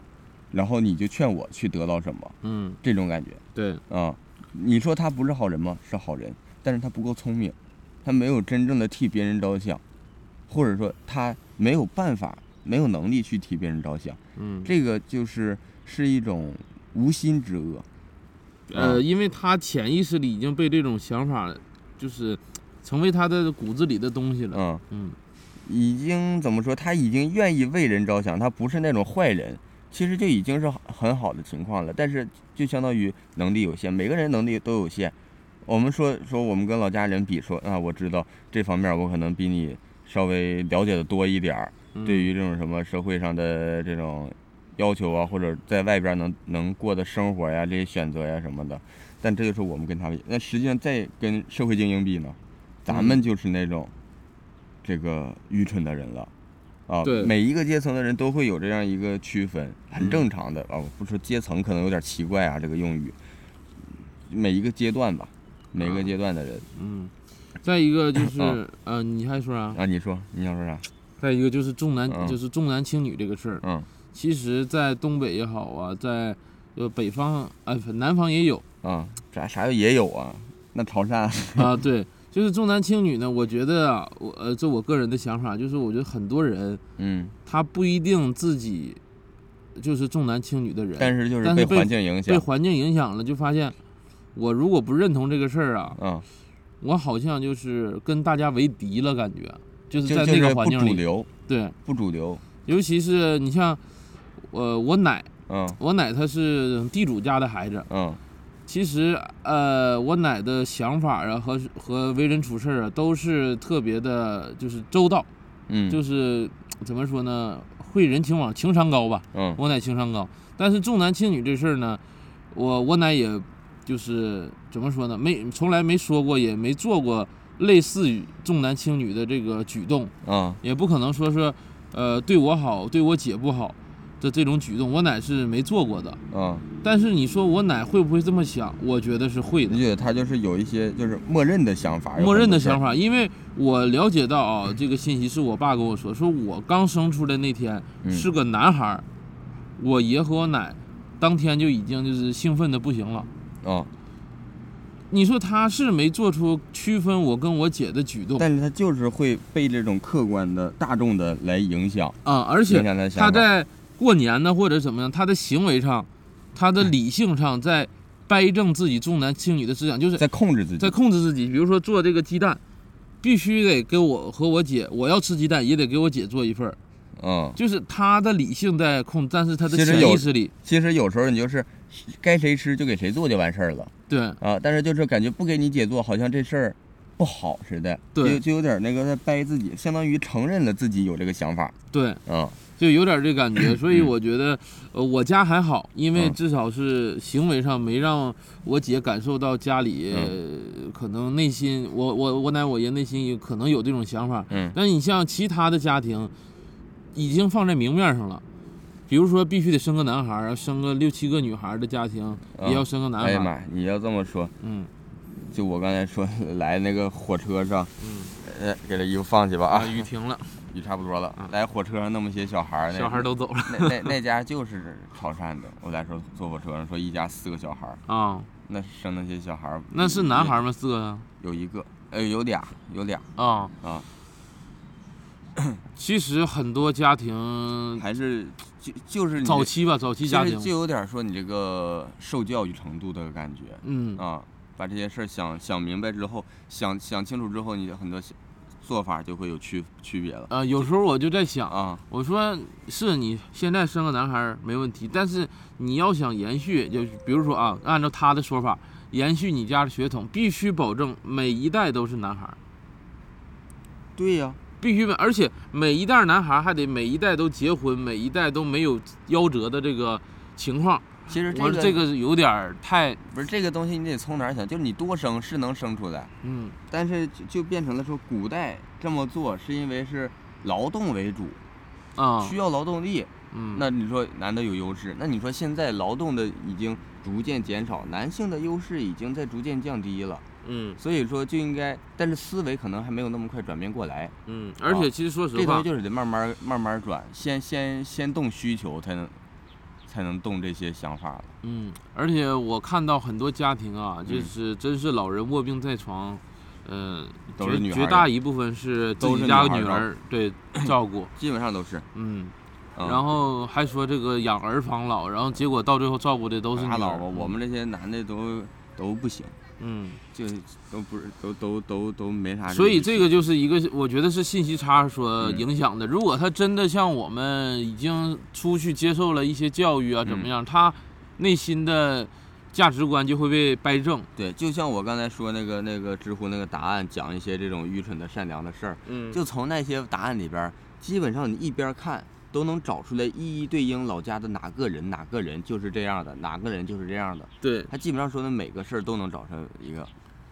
Speaker 1: 然后你就劝我去得到什么，
Speaker 2: 嗯
Speaker 1: 这种感觉。
Speaker 2: 对，
Speaker 1: 啊，你说他不是好人吗？是好人，但是他不够聪明，他没有真正的替别人着想，或者说他没有办法、没有能力去替别人着想，
Speaker 2: 嗯
Speaker 1: 这个就是是一种无心之恶。
Speaker 2: 呃，因为他潜意识里已经被这种想法，就是成为他的骨子里的东西了。
Speaker 1: 嗯，
Speaker 2: 嗯
Speaker 1: 已经怎么说？他已经愿意为人着想，他不是那种坏人，其实就已经是很好的情况了。但是就相当于能力有限，每个人能力都有限。我们说说我们跟老家人比说啊，我知道这方面我可能比你稍微了解的多一点儿。
Speaker 2: 嗯
Speaker 1: 对于这种什么社会上的这种要求啊，或者在外边能能过的生活呀，这些选择呀什么的，但这就是我们跟他们。那实际上再跟社会精英比呢，咱们就是那种这个愚蠢的人了。啊，
Speaker 2: 对。
Speaker 1: 每一个阶层的人都会有这样一个区分，很正常的啊。不说阶层可能有点奇怪啊，这个用语，每一个阶段吧，每一个阶段的人。
Speaker 2: 嗯，再一个就是
Speaker 1: 啊。
Speaker 2: 呃，你还说啥？
Speaker 1: 啊，你说你想说啥？
Speaker 2: 再一个就是重男，
Speaker 1: 嗯。
Speaker 2: 就是重男轻女这个事儿。
Speaker 1: 嗯。
Speaker 2: 其实，在东北也好啊，在呃北方哎南方也有。
Speaker 1: 啊，啥啥也有啊，那潮汕。
Speaker 2: 啊，对，就是重男轻女呢。我觉得啊，我呃，这我个人的想法，就是我觉得很多人
Speaker 1: 嗯，
Speaker 2: 他不一定自己就是重男轻女的人，
Speaker 1: 但是就是被环境影响，
Speaker 2: 被环境影响了，就发现我如果不认同这个事儿啊，
Speaker 1: 嗯，
Speaker 2: 我好像就是跟大家为敌了，感觉就是在那个环境里，
Speaker 1: 主流，
Speaker 2: 对，
Speaker 1: 不主流，
Speaker 2: 尤其是你像我我奶，
Speaker 1: 嗯。
Speaker 2: 我奶她是地主家的孩子，
Speaker 1: 嗯
Speaker 2: 其实呃，我奶的想法啊和和为人处事啊都是特别的，就是周到，
Speaker 1: 嗯，
Speaker 2: 就是怎么说呢，会人情往，情商高吧。
Speaker 1: 嗯。
Speaker 2: 我奶情商高，但是重男轻女这事儿呢，我我奶也就是怎么说呢，没从来没说过，也没做过类似于重男轻女的这个举动，
Speaker 1: 啊
Speaker 2: 也不可能说是呃对我好，对我姐不好的这种举动，我奶是没做过的。
Speaker 1: 啊，
Speaker 2: 但是你说我奶会不会这么想？我觉得是会的
Speaker 1: 你。觉得他就是有一些就是默认的想法，
Speaker 2: 默认的想
Speaker 1: 法，
Speaker 2: 因为我了解到啊，这个信息是我爸跟我说，说我刚生出来那天
Speaker 1: 嗯
Speaker 2: 是个男孩儿，我爷和我奶当天就已经就是兴奋的不行了。
Speaker 1: 啊，
Speaker 2: 你说他是没做出区分我跟我姐的举动
Speaker 1: 但是他就是会被这种客观的大众的来影响，
Speaker 2: 啊，而且
Speaker 1: 他
Speaker 2: 在过年呢或者怎么样，他的行为上，他的理性上在掰正自己重男轻女的思想，就是
Speaker 1: 在控制自己，
Speaker 2: 在控制自己。比如说做这个鸡蛋，必须得给我和我姐，我要吃鸡蛋也得给我姐做一份儿。
Speaker 1: 嗯，
Speaker 2: 就是他的理性在控，但是他的潜意识里，
Speaker 1: 其实有时候你就是该谁吃就给谁做就完事儿了。
Speaker 2: 对。
Speaker 1: 啊，但是就是感觉不给你姐做，好像这事儿不好似的，
Speaker 2: 对
Speaker 1: 就就有点那个在掰自己，相当于承认了自己有这个想法，
Speaker 2: 对，
Speaker 1: 嗯
Speaker 2: 就有点这感觉。所以我觉得，呃，我家还好，因为
Speaker 1: 嗯
Speaker 2: 至少是行为上没让我姐感受到家里、可能内心，我我我奶我爷内心也可能有这种想法。
Speaker 1: 嗯
Speaker 2: 但你像其他的家庭，已经放在明面上了。比如说，必须得生个男孩儿，生个六七个女孩儿的家庭，也要生个男孩儿。
Speaker 1: 哎呀妈，你要这么说，
Speaker 2: 嗯
Speaker 1: 就我刚才说来那个火车上，
Speaker 2: 嗯，
Speaker 1: 呃，给这衣服放去吧
Speaker 2: 啊，
Speaker 1: 啊，
Speaker 2: 雨停了，
Speaker 1: 雨差不多了
Speaker 2: 啊，
Speaker 1: 来火车上那么些小孩儿，那
Speaker 2: 小孩儿都走了。
Speaker 1: 那那那家就是潮汕的，我来说坐火车上说一家四个小孩儿，
Speaker 2: 啊。
Speaker 1: 那生那些小孩儿，
Speaker 2: 那是男孩儿吗？四个？呀？
Speaker 1: 有一个，呃，有俩，有俩。
Speaker 2: 啊
Speaker 1: 啊，
Speaker 2: 其实很多家庭
Speaker 1: 还是就就是
Speaker 2: 早期吧，早期家庭，
Speaker 1: 就有点说你这个受教育程度的感觉。
Speaker 2: 嗯。
Speaker 1: 啊，把这些事儿想想明白之后，想想清楚之后，你的很多做法就会有区区别了
Speaker 2: 呃，有时候我就在想，
Speaker 1: 啊。
Speaker 2: 我说是你现在生个男孩儿没问题，但是你要想延续，就比如说啊，按照他的说法，延续你家的血统，必须保证每一代都是男孩儿，
Speaker 1: 对呀、
Speaker 2: 必须，而且每一代男孩儿还得每一代都结婚，每一代都没有夭折的这个情况。
Speaker 1: 其实这个
Speaker 2: 这个有点儿太，
Speaker 1: 不是这个东西，你得从哪儿想？就是你多生是能生出来，
Speaker 2: 嗯
Speaker 1: 但是就就变成了说，古代这么做是因为是劳动为主，
Speaker 2: 啊，
Speaker 1: 需要劳动力。
Speaker 2: 嗯，
Speaker 1: 那你说男的有优势，那你说现在劳动的已经逐渐减少，男性的优势已经在逐渐降低了。
Speaker 2: 嗯
Speaker 1: 所以说就应该，但是思维可能还没有那么快转变过来。
Speaker 2: 嗯，而且其实说实话
Speaker 1: 这东西，就是得慢慢慢慢转，先先先动需求，才能才能动这些想法了。
Speaker 2: 嗯，而且我看到很多家庭啊，就
Speaker 1: 嗯
Speaker 2: 是真是老人卧病在床，呃，
Speaker 1: 都是
Speaker 2: 绝绝大一部分是自己家
Speaker 1: 女儿
Speaker 2: 对照顾，
Speaker 1: 基本上都是。
Speaker 2: 嗯，
Speaker 1: 嗯。
Speaker 2: 然后还说这个养儿防老，然后结果到最后照顾的都是女儿。
Speaker 1: 拉倒吧，我们这些男的都都不行，
Speaker 2: 嗯，
Speaker 1: 就都不是都都都都没啥。
Speaker 2: 所以这个就是一个我觉得是信息差所
Speaker 1: 嗯
Speaker 2: 影响的。如果他真的像我们已经出去接受了一些教育啊，怎么
Speaker 1: 嗯
Speaker 2: 样，他内心的价值观就会被掰正。
Speaker 1: 对，就像我刚才说那个那个知乎那个答案，讲一些这种愚蠢的善良的事儿，
Speaker 2: 嗯
Speaker 1: 就从那些答案里边儿，基本上你一边看都能找出来一一对应老家的哪个人哪个人就是这样的，哪个人就是这样的。
Speaker 2: 对，
Speaker 1: 他基本上说的每个事儿都能找出一个。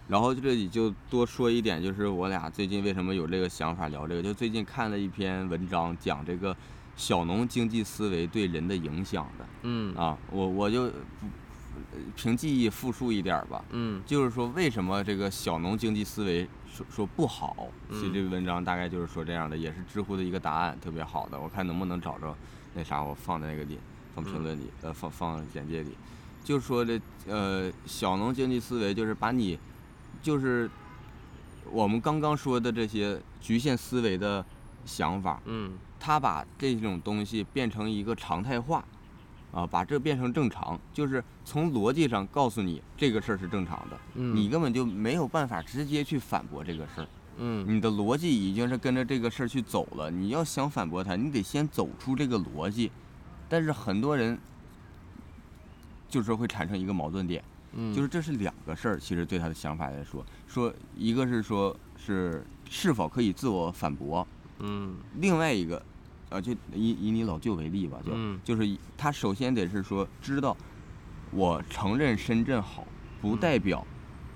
Speaker 1: 然后这里就多说一点，就是我俩最近为什么有这个想法聊这个，就最近看了一篇文章，讲这个小农经济思维对人的影响的
Speaker 2: 嗯
Speaker 1: 啊，我我就不凭记忆复述一点儿吧，
Speaker 2: 嗯
Speaker 1: 就是说为什么这个小农经济思维说说不好？其实
Speaker 2: 嗯
Speaker 1: 这个文章大概就是说这样的，也是知乎的一个答案，特别好的。我看能不能找着那啥，我放在那个里，放评论里，呃，放放简介里。就说这呃小农经济思维就是把你就是我们刚刚说的这些局限思维的想法，
Speaker 2: 嗯。
Speaker 1: 他把这种东西变成一个常态化，啊，把这变成正常，就是从逻辑上告诉你这个事儿是正常的，
Speaker 2: 嗯，
Speaker 1: 你根本就没有办法直接去反驳这个事儿，
Speaker 2: 嗯。
Speaker 1: 你的逻辑已经是跟着这个事儿去走了，你要想反驳他，你得先走出这个逻辑，但是很多人就是会产生一个矛盾点，
Speaker 2: 嗯，
Speaker 1: 就是这是两个事儿。其实对他的想法来说，说一个是说是是否可以自我反驳，
Speaker 2: 嗯
Speaker 1: 另外一个，呃，就以以你老舅为例吧，就、
Speaker 2: 嗯
Speaker 1: 就是他首先得是说知道，我承认深圳好，不代表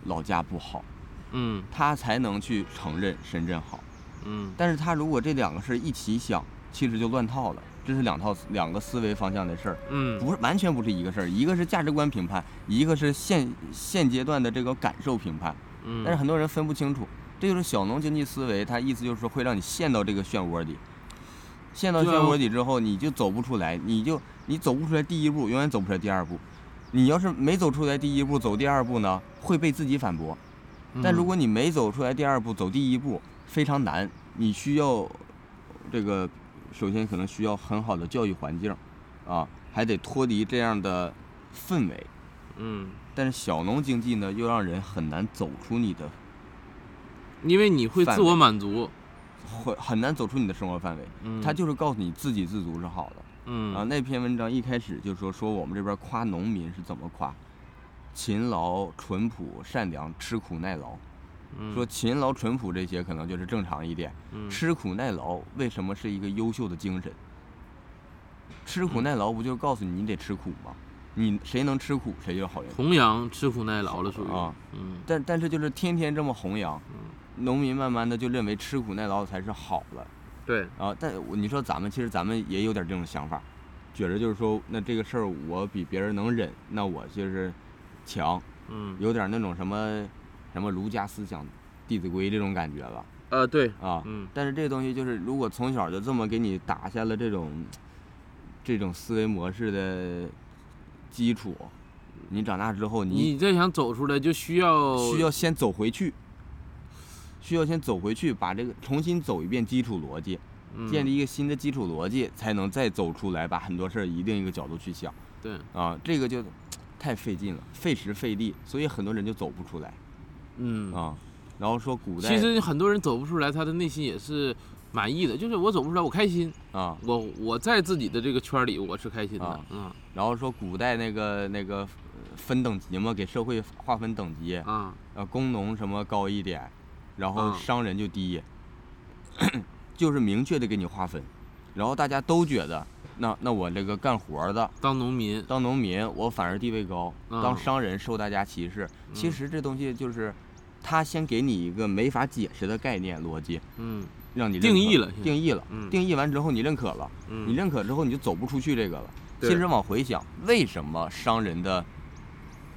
Speaker 1: 老家不好，
Speaker 2: 嗯
Speaker 1: 他才能去承认深圳好。
Speaker 2: 嗯
Speaker 1: 但是他如果这两个事儿一起想，其实就乱套了。这是两套两个思维方向的事儿，
Speaker 2: 嗯，
Speaker 1: 不是完全不是一个事儿。一个是价值观评判，一个是现现阶段的这个感受评判。
Speaker 2: 嗯，
Speaker 1: 但是很多人分不清楚，这就是小农经济思维，它意思就是说会让你陷到这个漩涡里，陷到漩涡里之后，你就走不出来，你就你走不出来第一步，永远走不出来第二步。你要是没走出来第一步，走第二步呢，会被自己反驳。但如果你没走出来第二步，走第一步非常难，你需要这个首先可能需要很好的教育环境，啊，还得脱离这样的氛围。
Speaker 2: 嗯，
Speaker 1: 但是小农经济呢，又让人很难走出你的
Speaker 2: 因为你会自我满足，
Speaker 1: 会很难走出你的生活范围。
Speaker 2: 嗯，
Speaker 1: 他就是告诉你自给自足是好的。
Speaker 2: 嗯
Speaker 1: 啊，那篇文章一开始就说说我们这边夸农民是怎么夸，勤劳、淳朴、善良、吃苦耐劳。
Speaker 2: 嗯
Speaker 1: 说勤劳、淳朴这些可能就是正常一点，
Speaker 2: 嗯
Speaker 1: 吃苦耐劳为什么是一个优秀的精神？吃
Speaker 2: 嗯
Speaker 1: 苦耐劳不就告诉你你得吃苦吗？你谁能吃苦，谁就是好人。
Speaker 2: 弘扬吃苦耐劳了，属于
Speaker 1: 啊，
Speaker 2: 嗯
Speaker 1: 但但是就是天天这么弘扬，农民慢慢的就认为吃苦耐劳才是好了。
Speaker 2: 对，
Speaker 1: 啊，但你说咱们其实咱们也有点这种想法，觉着就是说，那这个事儿我比别人能忍，那我就是强，
Speaker 2: 嗯
Speaker 1: 有点那种什么什么儒家思想、《弟子规》这种感觉了
Speaker 2: 呃对，
Speaker 1: 啊。
Speaker 2: 嗯
Speaker 1: 但是这东西就是，如果从小就这么给你打下了这种这种思维模式的基础，你长大之后你
Speaker 2: 你再想走出来，就需要
Speaker 1: 需要先走回去，需要先走回去，把这个重新走一遍基础逻辑。建立一个新的基础逻辑，才能再走出来，把很多事儿一定一个角度去想
Speaker 2: 对，
Speaker 1: 啊，这个就太费劲了，费时费力，所以很多人就走不出来
Speaker 2: 嗯，
Speaker 1: 啊。然后说古代
Speaker 2: 其实很多人走不出来，他的内心也是满意的，就是我走不出来，我开心，
Speaker 1: 啊，
Speaker 2: 我我在自己的这个圈儿里，我是开心的
Speaker 1: 啊，
Speaker 2: 嗯。
Speaker 1: 然后说古代那个那个呃分等级嘛，给社会划分等级，
Speaker 2: 啊，
Speaker 1: 呃，工农什么高一点，然后
Speaker 2: 啊
Speaker 1: 商人就低，就是明确的给你划分，然后大家都觉得，那那我这个干活儿的。
Speaker 2: 当农民，
Speaker 1: 当农民，我反而地位高；
Speaker 2: 嗯
Speaker 1: 当商人受大家歧视。其
Speaker 2: 嗯
Speaker 1: 实这东西就是，他先给你一个没法解释的概念逻辑，
Speaker 2: 嗯
Speaker 1: 让你
Speaker 2: 定义了
Speaker 1: 定义了，
Speaker 2: 嗯
Speaker 1: 定义完之后你认可了，
Speaker 2: 嗯，
Speaker 1: 你认可之后你就走不出去这个了。其实往回想，为什么商人的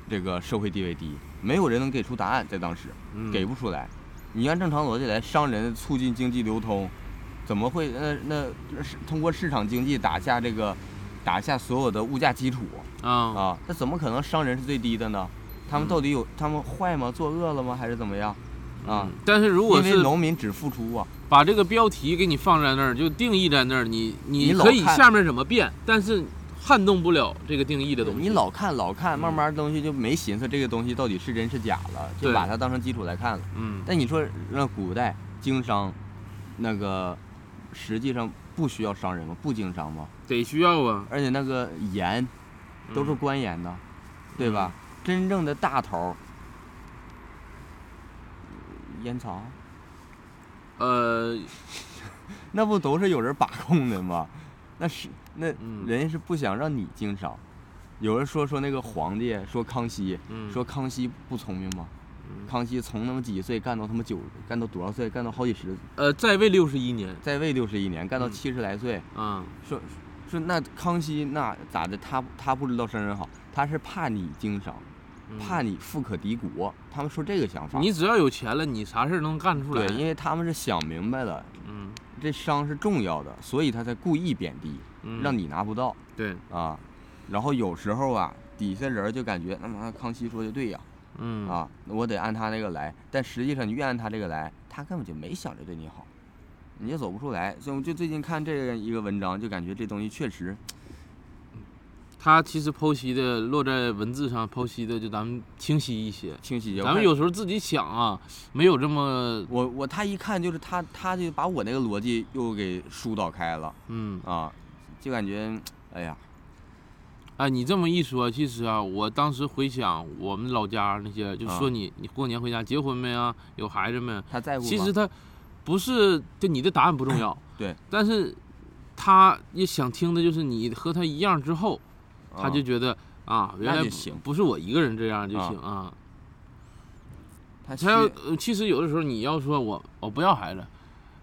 Speaker 1: 这个社会地位低？没有人能给出答案，在当时
Speaker 2: 嗯
Speaker 1: 给不出来。你按正常逻辑来，商人促进经济流通，怎么会那那那是通过市场经济打下这个打下所有的物价基础？
Speaker 2: 啊，
Speaker 1: 啊，那怎么可能商人是最低的呢？他们
Speaker 2: 嗯
Speaker 1: 到底有他们坏吗？作恶了吗？还是怎么样？啊
Speaker 2: 嗯，但是如果
Speaker 1: 因为
Speaker 2: 是
Speaker 1: 农民只付出啊，
Speaker 2: 把这个标题给你放在那儿，就定义在那儿，你
Speaker 1: 你
Speaker 2: 可以下面怎么变，但是撼动不了这个定义的东西。
Speaker 1: 你老看老看，慢
Speaker 2: 嗯
Speaker 1: 慢东西就没寻思这个东西到底是真是假了，就把它当成基础来看了。
Speaker 2: 嗯
Speaker 1: 但你说那古代经商，那个实际上不需要商人吗？不经商吗？
Speaker 2: 得需要啊，
Speaker 1: 而且那个盐都是
Speaker 2: 嗯
Speaker 1: 官盐的，对吧？真正的大头儿，烟草。
Speaker 2: 呃，
Speaker 1: 那不都是有人把控的吗？那是那
Speaker 2: 嗯
Speaker 1: 人家是不想让你经商。有人说说那个皇帝说康熙，
Speaker 2: 嗯
Speaker 1: 说康熙不聪明吗？
Speaker 2: 嗯
Speaker 1: 康熙从那么几岁干到他妈九，干到多少岁？干到好几十，
Speaker 2: 呃，在位六十一年
Speaker 1: 在位六十一年，干到
Speaker 2: 嗯
Speaker 1: 七十来岁。
Speaker 2: 啊，
Speaker 1: 说说那康熙那咋的？他他不知道生人好，他是怕你经商，
Speaker 2: 嗯
Speaker 1: 怕你富可敌国。他们说这个想法。
Speaker 2: 你只要有钱了，你啥事儿能干出来。
Speaker 1: 对，因为他们是想明白了，
Speaker 2: 嗯
Speaker 1: 这商是重要的，所以他才故意贬低，
Speaker 2: 嗯，
Speaker 1: 让你拿不到。
Speaker 2: 对，
Speaker 1: 啊，然后有时候啊，底下人就感觉那妈康熙说的对呀，
Speaker 2: 嗯
Speaker 1: 啊，我得按他那个来，但实际上你越按他这个来，他根本就没想着对你好，你也走不出来。所以我就最近看这个一个文章，就感觉这东西确实，
Speaker 2: 他其实剖析的落在文字上剖析的就咱们清晰一些。
Speaker 1: 清晰。
Speaker 2: 咱们有时候自己想啊，没有这么
Speaker 1: 我我他一看就是他他就把我那个逻辑又给疏导开了
Speaker 2: 嗯，
Speaker 1: 啊，就感觉哎呀，
Speaker 2: 哎，你这么一说，其实啊，我当时回想我们老家那些，就说
Speaker 1: 啊
Speaker 2: 你、你过年回家结婚没啊？有孩子没？
Speaker 1: 他在乎？
Speaker 2: 其实他不是，就你的答案不重要，
Speaker 1: 对，
Speaker 2: 但是他也想听的就是你和他一样之后，他就
Speaker 1: 啊
Speaker 2: 觉得啊，原来
Speaker 1: 行
Speaker 2: 不是我一个人这样就
Speaker 1: 啊
Speaker 2: 行啊。
Speaker 1: 他
Speaker 2: 他要其实有的时候你要说我我不要孩子，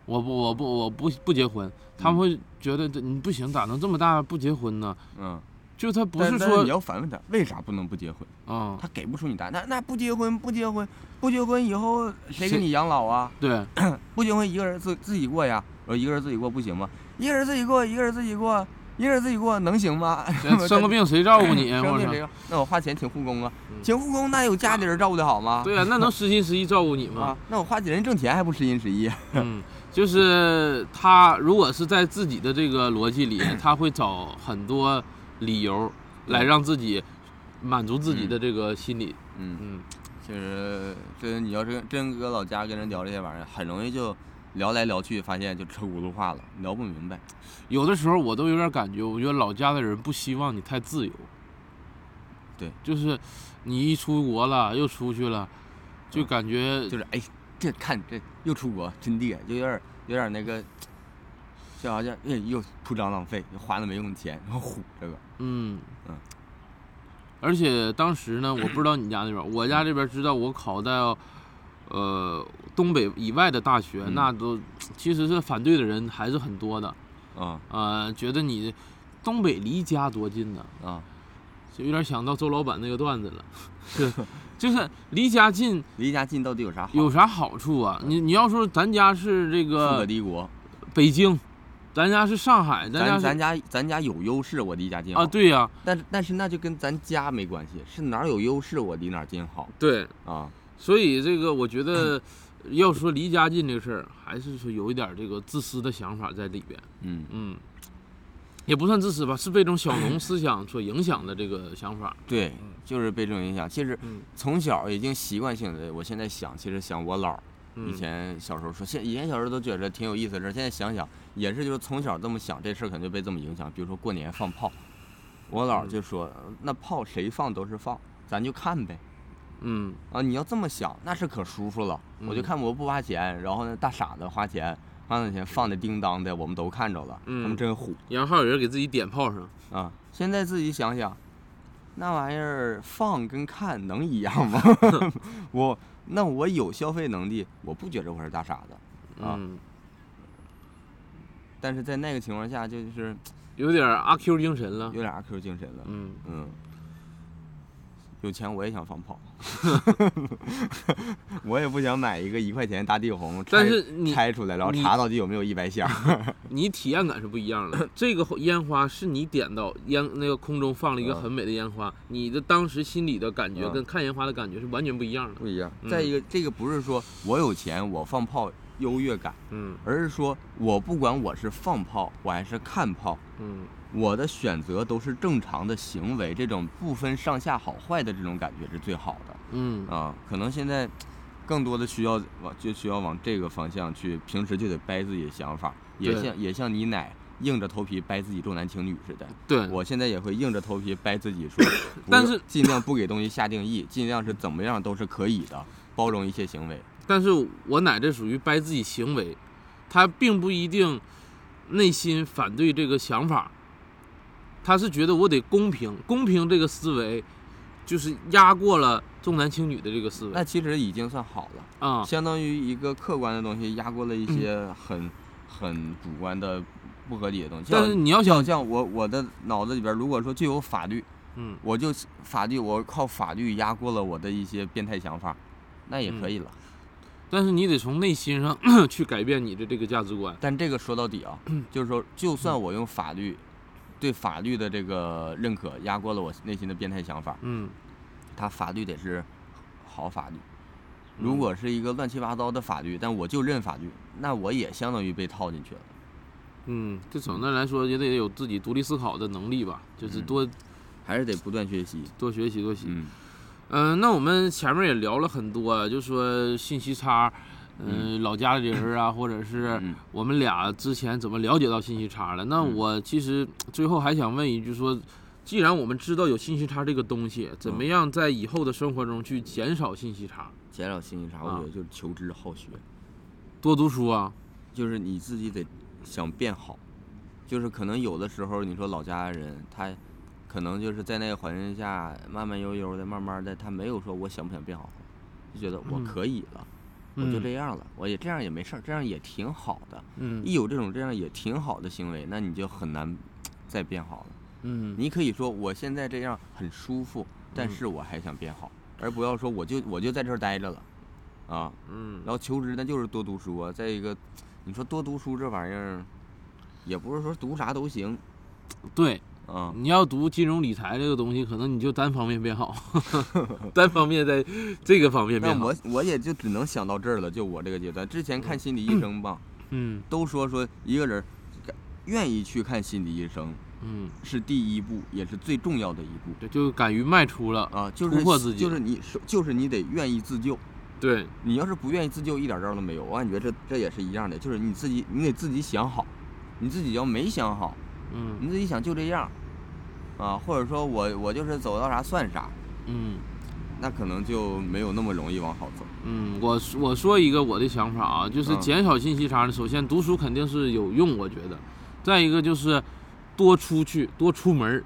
Speaker 2: 我不我不我不不结婚，他们
Speaker 1: 嗯
Speaker 2: 会觉得这你不行，咋能这么大不结婚呢？
Speaker 1: 嗯，
Speaker 2: 就他不是说
Speaker 1: 你要反问他为啥不能不结婚，
Speaker 2: 啊、
Speaker 1: 他给不出你答案。那那不结婚不结婚不结婚以后谁给你养老啊？
Speaker 2: 对，
Speaker 1: 不结婚一个人自自己过呀，我说一个人自己过不行吗？一个人自己过，一个人自己过，一个人自己过能行吗？
Speaker 2: 生 个病谁照顾你？或者
Speaker 1: 生病谁？那我花钱请护工啊，
Speaker 2: 嗯
Speaker 1: 请护工那有家里人照顾的好吗？
Speaker 2: 对啊、那能实心实意照顾你吗
Speaker 1: 啊？，那我花钱人挣钱还不实心实意？
Speaker 2: 嗯，就是他如果是在自己的这个逻辑里，他会找很多理由来让自己满足自己的这个心理。
Speaker 1: 嗯，
Speaker 2: 嗯，
Speaker 1: 其实这你要是真搁老家跟人聊这些玩意儿，很容易就聊来聊去，发现就车轱辘话了，聊不明白。
Speaker 2: 有的时候我都有点感觉，我觉得老家的人不希望你太自由。
Speaker 1: 对，
Speaker 2: 就是你一出国了，又出去了，就
Speaker 1: 嗯
Speaker 2: 感觉
Speaker 1: 就是哎，这看这又出国，真厉害就有点有点那个，就好像哎又铺张浪费，又花了没用的钱，然后虎这个。
Speaker 2: 嗯
Speaker 1: 嗯。
Speaker 2: 而且当时呢，我不知道你家那边，我家这边知道我考到，呃，东北以外的大学，
Speaker 1: 嗯
Speaker 2: 那都其实是反对的人还是很多的。
Speaker 1: 啊
Speaker 2: 呃，觉得你东北离家多近呢，
Speaker 1: 啊，
Speaker 2: 就有点想到周老板那个段子了，是，就是离家近
Speaker 1: 离家近到底有啥好？
Speaker 2: 有啥好处啊？你你要说咱家是这
Speaker 1: 富可
Speaker 2: 个
Speaker 1: 敌国，
Speaker 2: 北京，咱家是上海，咱家
Speaker 1: 咱咱家咱家有优势，我离家近
Speaker 2: 啊，。对呀、
Speaker 1: 但但是那就跟咱家没关系，是哪儿有优势我离哪儿近好
Speaker 2: 对，
Speaker 1: 啊。
Speaker 2: 所以这个我觉得，要说离家近这个事儿，还是说有一点这个自私的想法在里边。
Speaker 1: 嗯，
Speaker 2: 嗯，也不算自私吧，是被这种小农思想所影响的这个想法。
Speaker 1: 对，就是被这种影响。其实
Speaker 2: 嗯
Speaker 1: 从小已经习惯性的，我现在想，其实想我姥儿以
Speaker 2: 嗯，
Speaker 1: 前小时候说，现以前小时候都觉得挺有意思的事儿，现在想想也是，就是从小这么想这事儿，可能就被这么影响。比如说过年放炮，我姥儿就说，呃那炮谁放都是放，咱就看呗。
Speaker 2: 嗯
Speaker 1: 啊，你要这么想，那是可舒服了。我就
Speaker 2: 嗯
Speaker 1: 看我不花钱，然后呢，大傻子花钱，花那钱放的叮当的，我们都看着了，他们
Speaker 2: 嗯
Speaker 1: 真虎
Speaker 2: 然后还有人给自己点炮声。
Speaker 1: 啊！现在自己想想，那玩意儿放跟看能一样吗？我那我有消费能力，我不觉得我是大傻子，啊
Speaker 2: 嗯，
Speaker 1: 但是在那个情况下，就是
Speaker 2: 有点阿 Q 精神了。
Speaker 1: 有点阿 Q 精神了。
Speaker 2: 嗯，
Speaker 1: 嗯，有钱我也想放炮，我也不想买一个一块钱大地红，
Speaker 2: 但
Speaker 1: 拆
Speaker 2: 是你
Speaker 1: 拆出来，然后查到底有没有一百响。
Speaker 2: 你体验感是不一样的。这个烟花是你点到烟那个空中放了一个
Speaker 1: 嗯
Speaker 2: 很美的烟花，你的当时心里的感觉
Speaker 1: 嗯
Speaker 2: 跟看烟花的感觉是完全不一样的。
Speaker 1: 不一样。
Speaker 2: 嗯
Speaker 1: 再一个，这个不是说我有钱我放炮优越感，
Speaker 2: 嗯
Speaker 1: 而是说我不管我是放炮我还是看炮，
Speaker 2: 嗯
Speaker 1: 我的选择都是正常的行为，这种不分上下好坏的这种感觉是最好的
Speaker 2: 嗯
Speaker 1: 啊。可能现在更多的需要往就需要往这个方向去，平时就得掰自己的想法，也像也像你奶硬着头皮掰自己重男轻女似的。
Speaker 2: 对，
Speaker 1: 我现在也会硬着头皮掰自己说，
Speaker 2: 但是
Speaker 1: 尽量不给东西下定义，尽量是怎么样都是可以的，包容一些行为。
Speaker 2: 但是我奶这属于掰自己行为，她并不一定内心反对这个想法，她是觉得我得公平，公平这个思维就是压过了重男轻女的这个思维
Speaker 1: 那其实已经算好了，
Speaker 2: 啊。
Speaker 1: 相当于一个客观的东西压过了一些很、很主观的不合理的东西。
Speaker 2: 但是你要想
Speaker 1: 像，我我的脑子里边，如果说就有法律，
Speaker 2: 嗯，
Speaker 1: 我就法律，我靠法律压过了我的一些变态想法，那也可以了。
Speaker 2: 但是你得从内心上 去改变你的这个价值观。
Speaker 1: 但这个说到底啊，就是说，就算我用法律对法律的这个认可压过了我内心的变态想法，
Speaker 2: 嗯
Speaker 1: 他法律得是好法律。
Speaker 2: 嗯
Speaker 1: 如果是一个乱七八糟的法律，但我就认法律，那我也相当于被套进去了。
Speaker 2: 嗯，就总的来说也得有自己独立思考的能力吧，就是
Speaker 1: 嗯
Speaker 2: 多
Speaker 1: 还是得不断学习。
Speaker 2: 多学习多学习。
Speaker 1: 嗯
Speaker 2: 嗯、那我们前面也聊了很多啊，就说信息差，嗯、老家的人啊，或者是
Speaker 1: 嗯
Speaker 2: 我们俩之前怎么了解到信息差了？那
Speaker 1: 嗯
Speaker 2: 我其实最后还想问一句说，既然我们知道有信息差这个东西，怎么
Speaker 1: 嗯
Speaker 2: 样在以后的生活中去减少信息差？
Speaker 1: 减少信息差，我
Speaker 2: 啊
Speaker 1: 觉得就是求知好学，
Speaker 2: 多读书啊，
Speaker 1: 就是你自己得想变好，就是可能有的时候你说老家人他。可能就是在那个环境下慢慢悠悠的、慢慢的，他没有说我想不想变好，就觉得我
Speaker 2: 嗯
Speaker 1: 可以了，我就
Speaker 2: 嗯
Speaker 1: 这样了，我也这样也没事儿，这样也挺好的。
Speaker 2: 嗯
Speaker 1: 一有这种这样也挺好的行为，那你就很难再变好了。
Speaker 2: 嗯
Speaker 1: 你可以说我现在这样很舒服，但
Speaker 2: 嗯
Speaker 1: 是我还想变好，而不要说我就我就在这儿待着了，啊，
Speaker 2: 嗯
Speaker 1: 然后求职那就是多读书啊。再一个，你说多读书这玩意儿，也不是说读啥都行
Speaker 2: 对，
Speaker 1: 啊。
Speaker 2: 你要读金融理财这个东西，可能你就单方面变好，单方面在这个方面变好
Speaker 1: 我。我也就只能想到这儿了，就我这个阶段。之前看心理医生吧，
Speaker 2: 嗯
Speaker 1: 都说说一个人愿意去看心理医生
Speaker 2: 嗯，
Speaker 1: 是第一步，也是最重要的一步。
Speaker 2: 对，就敢于迈出了。
Speaker 1: 啊，就是
Speaker 2: 突破自己
Speaker 1: 就是你是就是你得愿意自救。
Speaker 2: 对，
Speaker 1: 你要是不愿意自救，一点招都没有。我感觉这这也是一样的，就是你自己你得自己想好，你自己要没想好，
Speaker 2: 嗯
Speaker 1: 你自己想就这样，啊，或者说我我就是走到啥算啥，
Speaker 2: 嗯
Speaker 1: 那可能就没有那么容易往好走。
Speaker 2: 嗯，我我说一个我的想法啊，就是
Speaker 1: 嗯
Speaker 2: 减少信息差呢。首先，读书肯定是有用，我觉得。再一个就是多出去，多出门儿。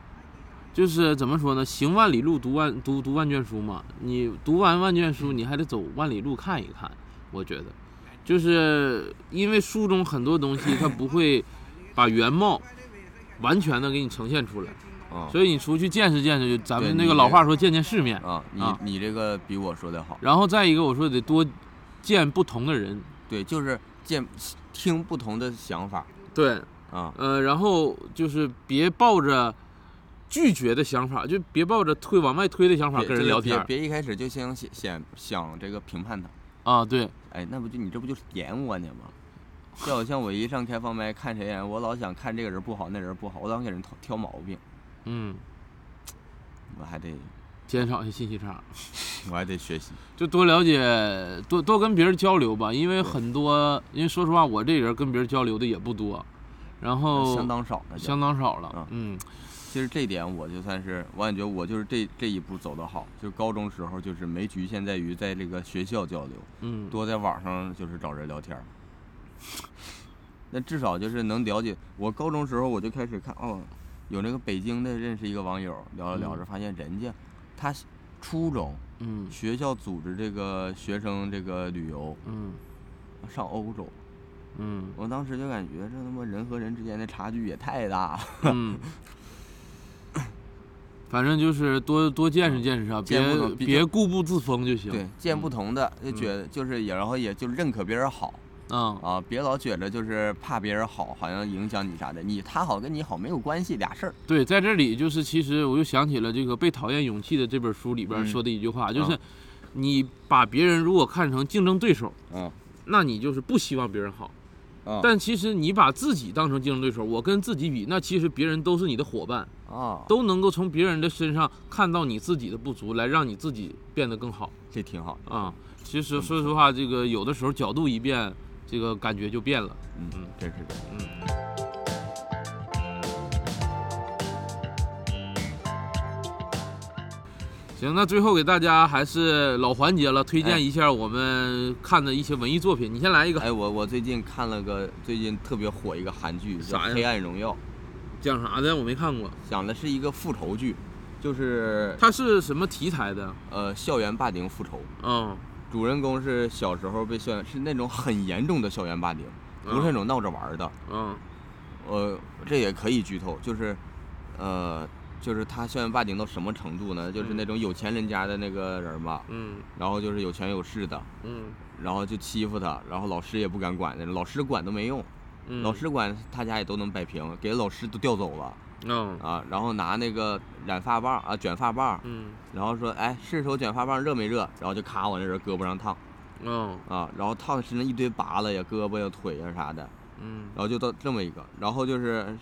Speaker 2: 就是怎么说呢？行万里路，读万读读万卷书嘛。你读完万卷书，你还得走万里路看一看。我觉得，就是因为书中很多东西它不会把原貌完全的给你呈现出来，
Speaker 1: 啊
Speaker 2: 所以你出去见识见识，就咱
Speaker 1: 对
Speaker 2: 们那个
Speaker 1: 你
Speaker 2: 老话说见见世面。
Speaker 1: 啊，你
Speaker 2: 啊
Speaker 1: 你这个比我说的好。
Speaker 2: 然后再一个，我说得多见不同的人。
Speaker 1: 对，就是见听不同的想法
Speaker 2: 对，
Speaker 1: 啊。
Speaker 2: 呃，然后就是别抱着拒绝的想法，就别抱着推往外推的想法
Speaker 1: 别
Speaker 2: 跟人聊天儿
Speaker 1: 别别一开始就先想想想这个评判他。
Speaker 2: 啊。对，
Speaker 1: 哎，那不就你这不就是点我呢吗？就好像我一上开放麦看谁呀，我老想看这个人不好，那人不好，我老想给人挑挑毛病，
Speaker 2: 嗯，
Speaker 1: 我还得
Speaker 2: 减少一些信息差，
Speaker 1: 我还得学习。
Speaker 2: 就多了解，多多跟别人交流吧。因为很多，因为说实话，我这人跟别人交流的也不多，然后
Speaker 1: 相当少了，
Speaker 2: 相当少了
Speaker 1: 啊。
Speaker 2: 嗯
Speaker 1: 其实这点我就算是，我感觉我就是这这一步走得好，就高中时候就是没局限在于在这个学校交流，
Speaker 2: 嗯，
Speaker 1: 多在网上就是找人聊天。那至少就是能了解。我高中时候我就开始看哦，有那个北京的认识一个网友，聊着聊着发现人家他初中
Speaker 2: 嗯
Speaker 1: 学校组织这个学生这个旅游
Speaker 2: 嗯
Speaker 1: 上欧洲，
Speaker 2: 嗯
Speaker 1: 我当时就感觉这他妈人和人之间的差距也太大了。
Speaker 2: 嗯。反正就是多多见识见识啊，别别
Speaker 1: 较
Speaker 2: 固步自封就行。
Speaker 1: 对，见不同的就觉得就是也，然后也就认可别人好
Speaker 2: 嗯
Speaker 1: 啊，别老觉得就是怕别人好，好像影响你啥的。你他好跟你好没有关系，俩事儿。
Speaker 2: 对，在这里就是，其实我又想起了这个《被讨厌勇气》的这本书里边
Speaker 1: 嗯
Speaker 2: 说的一句话，就是
Speaker 1: 啊
Speaker 2: 你把别人如果看成竞争对手，
Speaker 1: 嗯
Speaker 2: 那你就是不希望别人好。
Speaker 1: 啊
Speaker 2: 但其实你把自己当成竞争对手，我跟自己比，那其实别人都是你的伙伴，
Speaker 1: 啊，
Speaker 2: 都能够从别人的身上看到你自己的不足，来让你自己变得更好
Speaker 1: 这挺好的。
Speaker 2: 啊。其实说实话，这个有的时候角度一变，这个感觉就变了。
Speaker 1: 嗯
Speaker 2: 嗯，
Speaker 1: 真是的，嗯。
Speaker 2: 行，那最后给大家还是老环节了，推
Speaker 1: 哎
Speaker 2: 荐一下我们看的一些文艺作品。你先来一个，
Speaker 1: 哎，我我最近看了个最近特别火一个韩剧，叫《黑暗荣耀》，
Speaker 2: 讲啥的？我没看过。
Speaker 1: 讲的是一个复仇剧，就是
Speaker 2: 它是什么题材的？
Speaker 1: 呃校园霸凌复仇。
Speaker 2: 嗯
Speaker 1: 主人公是小时候被校园是那种很严重的校园霸凌，不是那种闹着玩的。
Speaker 2: 嗯。
Speaker 1: 呃，这也可以剧透，就是，呃，就是他校园霸凌到什么程度呢？就是那种有钱人家的那个人吧，
Speaker 2: 嗯。
Speaker 1: 然后就是有权有势的，
Speaker 2: 嗯。
Speaker 1: 然后就欺负他，然后老师也不敢管那种，老师管都没用，
Speaker 2: 嗯，
Speaker 1: 老师管他家也都能摆平，给老师都调走了
Speaker 2: 嗯。
Speaker 1: 啊，然后拿那个染发棒啊卷发棒，
Speaker 2: 嗯。
Speaker 1: 然后说哎试手卷发棒热没热，然后就咔往那人胳膊上烫
Speaker 2: 嗯。
Speaker 1: 啊，然后烫身上一堆疤了呀，胳膊呀腿呀啥的，
Speaker 2: 嗯。
Speaker 1: 然后就到这么一个，然后就是，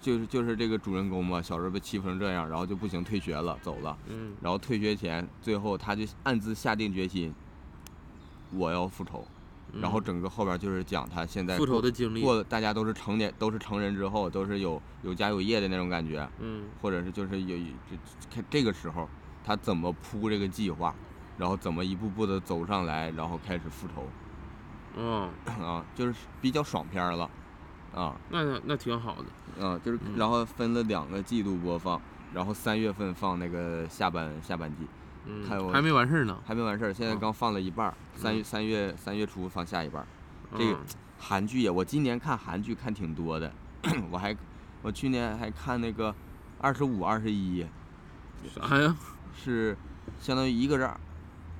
Speaker 1: 就是就是这个主人公嘛，小时候被欺负成这样，然后就不行，退学了，走了。
Speaker 2: 嗯。
Speaker 1: 然后退学前，最后他就暗自下定决心，我要复仇，然后整个后边就是讲他现在
Speaker 2: 复仇的经历，
Speaker 1: 过，大家都是成年，都是成人之后，都是有有家有业的那种感觉，
Speaker 2: 嗯。
Speaker 1: 或者是就是有这看这个时候他怎么铺这个计划，然后怎么一步步的走上来，然后开始复仇
Speaker 2: 嗯，
Speaker 1: 啊，就是比较爽片儿了啊。
Speaker 2: 那那那挺好的，
Speaker 1: 啊，就是
Speaker 2: 嗯。
Speaker 1: 然后分了两个季度播放，然后三月份放那个下半下半季，看我
Speaker 2: 嗯，还没完事儿呢，
Speaker 1: 还没完事儿，现在
Speaker 2: 哦
Speaker 1: 刚放了一半儿，三月
Speaker 2: 嗯
Speaker 1: 三月三月初放下一半儿。这个
Speaker 2: 嗯。
Speaker 1: 韩剧呀，我今年看韩剧看挺多的，我还我去年还看那个二十五二十一，
Speaker 2: 啥呀？
Speaker 1: 是相当于一个人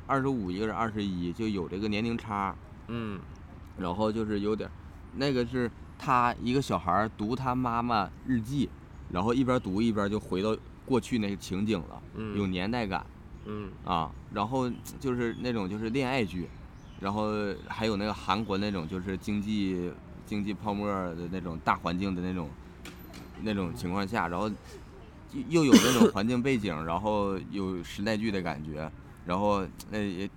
Speaker 1: 二十五，一个人二十一，就有这个年龄差，
Speaker 2: 嗯。
Speaker 1: 然后就是有点儿，那个是他一个小孩儿读他妈妈日记，然后一边读一边就回到过去那个情景了，
Speaker 2: 嗯。
Speaker 1: 有年代感
Speaker 2: 嗯
Speaker 1: 啊。然后就是那种就是恋爱剧，然后还有那个韩国那种就是经济经济泡沫的那种大环境的那种那种情况下，然后又又有那种环境背景，然后有时代剧的感觉，然后那也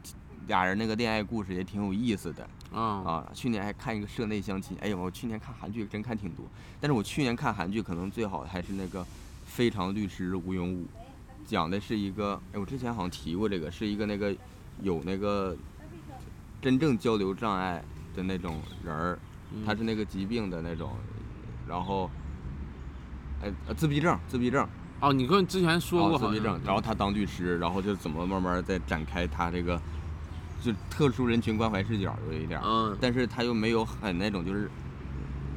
Speaker 1: 俩人那个恋爱故事也挺有意思的。
Speaker 2: 啊
Speaker 1: 啊，去年还看一个社内相亲，哎呀，我去年看韩剧真看挺多，但是我去年看韩剧可能最好的还是那个《非常律师吴永武》，讲的是一个，哎，我之前好像提过这个，是一个那个有那个真正交流障碍的那种人儿，他是那个疾病的那种，然后，哎，呃自闭症，自闭症，
Speaker 2: 哦，你跟之前说过
Speaker 1: 自闭症，然后他当律师，然后就怎么慢慢再展开他这个，就特殊人群关怀视角有一点儿。
Speaker 2: 嗯
Speaker 1: 但是他又没有很那种就是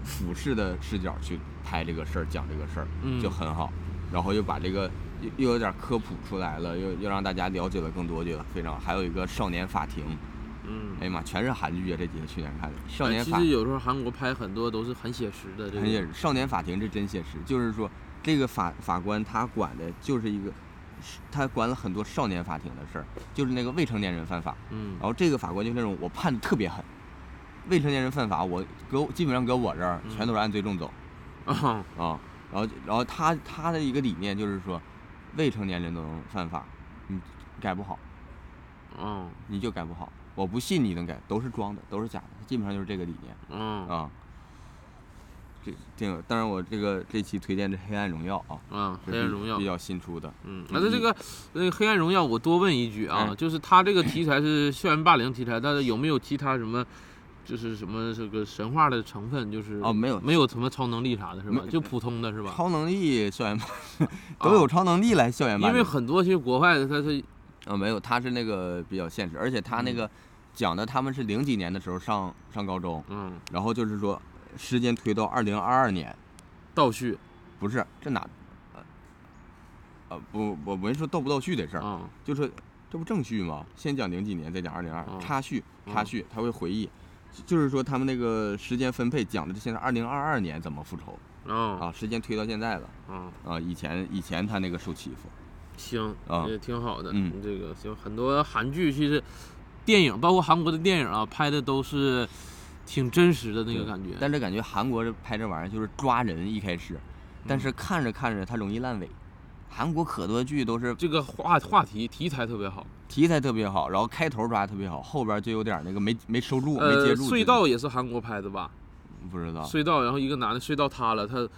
Speaker 1: 俯视的视角去拍这个事儿，讲这个事儿，
Speaker 2: 嗯
Speaker 1: 就很好。然后又把这个又又有点科普出来了，又又让大家了解了更多，觉得非常好。还有一个少年法庭，
Speaker 2: 嗯
Speaker 1: 哎呀妈，全是韩剧啊！这几个去年看的少
Speaker 2: 哎
Speaker 1: 年法
Speaker 2: 其实有时候韩国拍很多都是很写实的，这个
Speaker 1: 很写实，少年法庭是真写实，就是说这个法法官他管的就是一个，他管了很多少年法庭的事儿，就是那个未成年人犯法。
Speaker 2: 嗯
Speaker 1: 然后这个法官就那种我判的特别狠，未成年人犯法，我搁基本上搁我这儿
Speaker 2: 嗯
Speaker 1: 全都是按最重走
Speaker 2: 啊
Speaker 1: 啊。然后然后他他的一个理念就是说，未成年人都能犯法，你改不好
Speaker 2: 嗯
Speaker 1: 你就改不好，我不信你能改，都是装的，都是假的，基本上就是这个理念
Speaker 2: 嗯
Speaker 1: 啊。这这个当然我这个这期推荐的《黑暗荣耀》啊，
Speaker 2: 啊！黑暗荣耀
Speaker 1: 比，较新出的，
Speaker 2: 嗯，
Speaker 1: 你
Speaker 2: 那这个那个黑暗荣耀，我多问一句啊，
Speaker 1: 嗯
Speaker 2: 就是它这个题材是校园霸凌题材，但是有没有其他什么？就是什么这个神话的成分，就是
Speaker 1: 哦没有
Speaker 2: 没有什么超能力啥的，是吧？就普通的是吧？
Speaker 1: 超能力校园霸都有超能力来校园霸
Speaker 2: 因。为很多其实国外的他是
Speaker 1: 啊，没有，他是那个比较现实，而且他那个讲的他们是零几年的时候上上高中，
Speaker 2: 嗯
Speaker 1: 然后就是说时间推到二零二二年，
Speaker 2: 倒叙
Speaker 1: 不是这哪？呃，呃不，我没说倒不倒叙的事儿，
Speaker 2: 啊
Speaker 1: 就是这不正叙吗？先讲零几年，再讲二零二
Speaker 2: 嗯，
Speaker 1: 插叙插
Speaker 2: 嗯
Speaker 1: 叙，他会回忆，就是说他们那个时间分配讲的是现在二零二二年怎么复仇
Speaker 2: 啊
Speaker 1: 啊，时间推到现在了
Speaker 2: 啊，
Speaker 1: 啊，以前以前他那个受欺负，
Speaker 2: 行
Speaker 1: 啊
Speaker 2: 也挺好的。
Speaker 1: 嗯
Speaker 2: 这个行，很多韩剧其实电影，包括韩国的电影啊，拍的都是挺真实的那个感觉。
Speaker 1: 但是感觉韩国这拍这玩意儿就是抓人一开始，但
Speaker 2: 嗯
Speaker 1: 是看着看着它容易烂尾。韩国可多剧都是
Speaker 2: 这个话话题题材特别好，
Speaker 1: 题材特别好，然后开头抓得特别好，后边就有点那个没没收住，没
Speaker 2: 呃，
Speaker 1: 接住。
Speaker 2: 隧道也是韩国拍的吧？
Speaker 1: 不知道
Speaker 2: 隧道，然后一个男的隧道塌了，他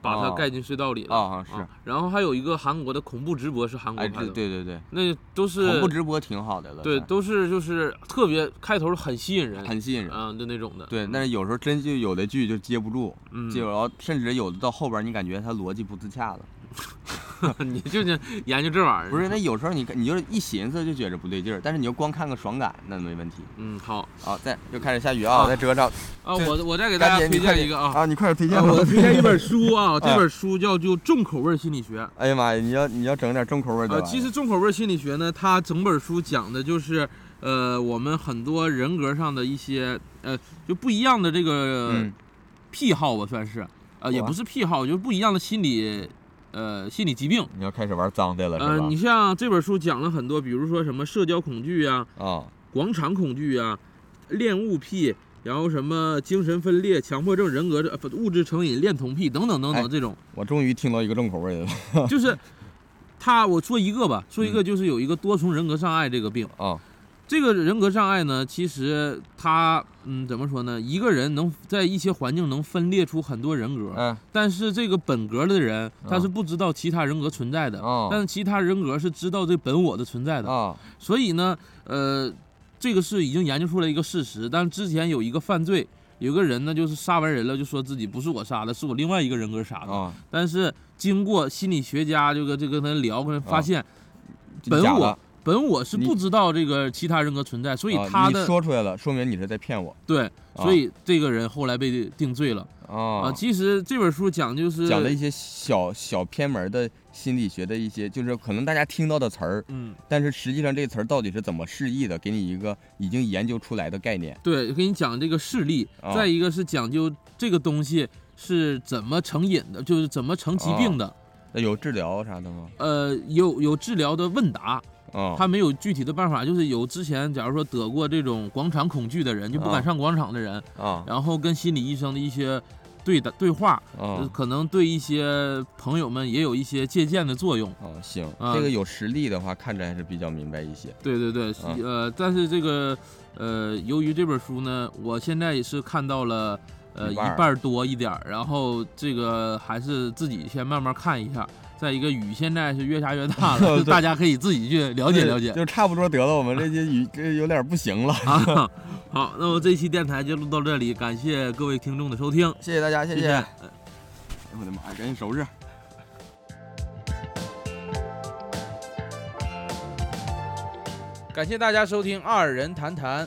Speaker 2: 把他
Speaker 1: 哦
Speaker 2: 盖进隧道里了。
Speaker 1: 啊是
Speaker 2: 然后还有一个韩国的恐怖直播是韩国
Speaker 1: 哎，
Speaker 2: 拍的，
Speaker 1: 这对对对，
Speaker 2: 那都是
Speaker 1: 恐怖直播挺好的了，
Speaker 2: 对，都是就是特别开头很吸引人，
Speaker 1: 很吸引人。
Speaker 2: 啊，就那种的。
Speaker 1: 对，但是有时候真就有的剧就接不住，
Speaker 2: 嗯，
Speaker 1: 接然后甚至有的到后边你感觉它逻辑不自洽了。
Speaker 2: 你就是研究这玩意儿。
Speaker 1: 不是，那有时候你你就是一寻思就觉着不对劲儿，但是你就光看个爽感那没问题。
Speaker 2: 嗯，好
Speaker 1: 好，再又开始下雨啊，
Speaker 2: 我
Speaker 1: 再遮着。
Speaker 2: 啊，我我再给大家推荐一个啊，
Speaker 1: 啊，你快点推荐。
Speaker 2: 我推荐一本书啊，这本书叫就重口味心理学。
Speaker 1: 哎呀妈呀，你要你要整点重口味的。
Speaker 2: 其实重口味心理学呢，它整本书讲的就是呃我们很多人格上的一些呃就不一样的这个
Speaker 1: 嗯
Speaker 2: 癖好吧，算是呃也不是癖好，就是不一样的心理呃心理疾病。
Speaker 1: 你要开始玩脏的了是
Speaker 2: 呃，你像这本书讲了很多，比如说什么社交恐惧啊、
Speaker 1: 啊，
Speaker 2: 广场恐惧啊、恋物癖，然后什么精神分裂、强迫症人格呃物质成瘾、恋童癖等等等
Speaker 1: 哎
Speaker 2: 等这种，
Speaker 1: 我终于听到一个重口味的了
Speaker 2: 就是 他我说一个吧，说一个
Speaker 1: 嗯
Speaker 2: 就是有一个多重人格障碍这个病。
Speaker 1: 啊
Speaker 2: 这个人格障碍呢，其实他嗯怎么说呢？一个人能在一些环境能分裂出很多人格，
Speaker 1: 嗯
Speaker 2: 但是这个本格的人他是
Speaker 1: 嗯
Speaker 2: 不知道其他人格存在的，
Speaker 1: 哦
Speaker 2: 但是其他人格是知道这本我的存在的。
Speaker 1: 啊
Speaker 2: 所以呢，呃，这个是已经研究出来一个事实。但之前有一个犯罪，有个人呢就是杀完人了，就说自己不是我杀的，是我另外一个人格杀的。
Speaker 1: 啊，
Speaker 2: 但是经过心理学家这个这个跟他聊，跟他发现、本我本我是不知道这个其他人格存在，所以他的、
Speaker 1: 说出来了，说明你是在骗我
Speaker 2: 对，所以这个人后来被定罪了啊、
Speaker 1: 啊。
Speaker 2: 其实这本书讲就是
Speaker 1: 讲了一些小小偏门的心理学的一些，就是可能大家听到的词儿，
Speaker 2: 嗯，
Speaker 1: 但是实际上这词儿到底是怎么释义的，给你一个已经研究出来的概念。
Speaker 2: 对，给你讲这个事例，
Speaker 1: 啊
Speaker 2: 再一个是讲究这个东西是怎么成瘾的，就是怎么成疾病的。
Speaker 1: 那有治疗啥的吗？
Speaker 2: 呃，有有治疗的问答，
Speaker 1: 啊，
Speaker 2: 他没有具体的办法，就是有之前假如说得过这种广场恐惧的人，就不敢
Speaker 1: 啊
Speaker 2: 上广场的人，
Speaker 1: 啊
Speaker 2: 然后跟心理医生的一些对的对话，呃
Speaker 1: 啊
Speaker 2: 可能对一些朋友们也有一些借鉴的作用。
Speaker 1: 啊，行，
Speaker 2: 啊
Speaker 1: 这个有实例的话，看着还是比较明白一些。
Speaker 2: 对对对，
Speaker 1: 啊
Speaker 2: 呃，但是这个呃，由于这本书呢，我现在也是看到了呃一
Speaker 1: 一半
Speaker 2: 多一点儿，然后这个还是自己先慢慢看一下。再一个雨现在是越下越大了，就大家可以自己去了解了解。
Speaker 1: 就差不多得了。我们这些雨这有点不行了。
Speaker 2: 啊，好，那么这期电台就录到这里，感谢各位听众的收听，
Speaker 1: 谢谢大家，谢
Speaker 2: 谢谢。
Speaker 1: 哎我的妈呀，赶紧收拾。
Speaker 2: 感谢大家收听二人谈谈，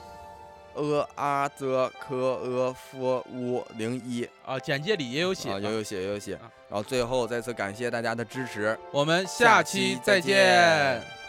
Speaker 6: 呃阿泽科呃夫乌零一
Speaker 2: 啊，简介里也有写
Speaker 6: 啊，有有写也有写
Speaker 2: 啊。
Speaker 6: 然后最后再次感谢大家的支持。
Speaker 2: 我们下期再见。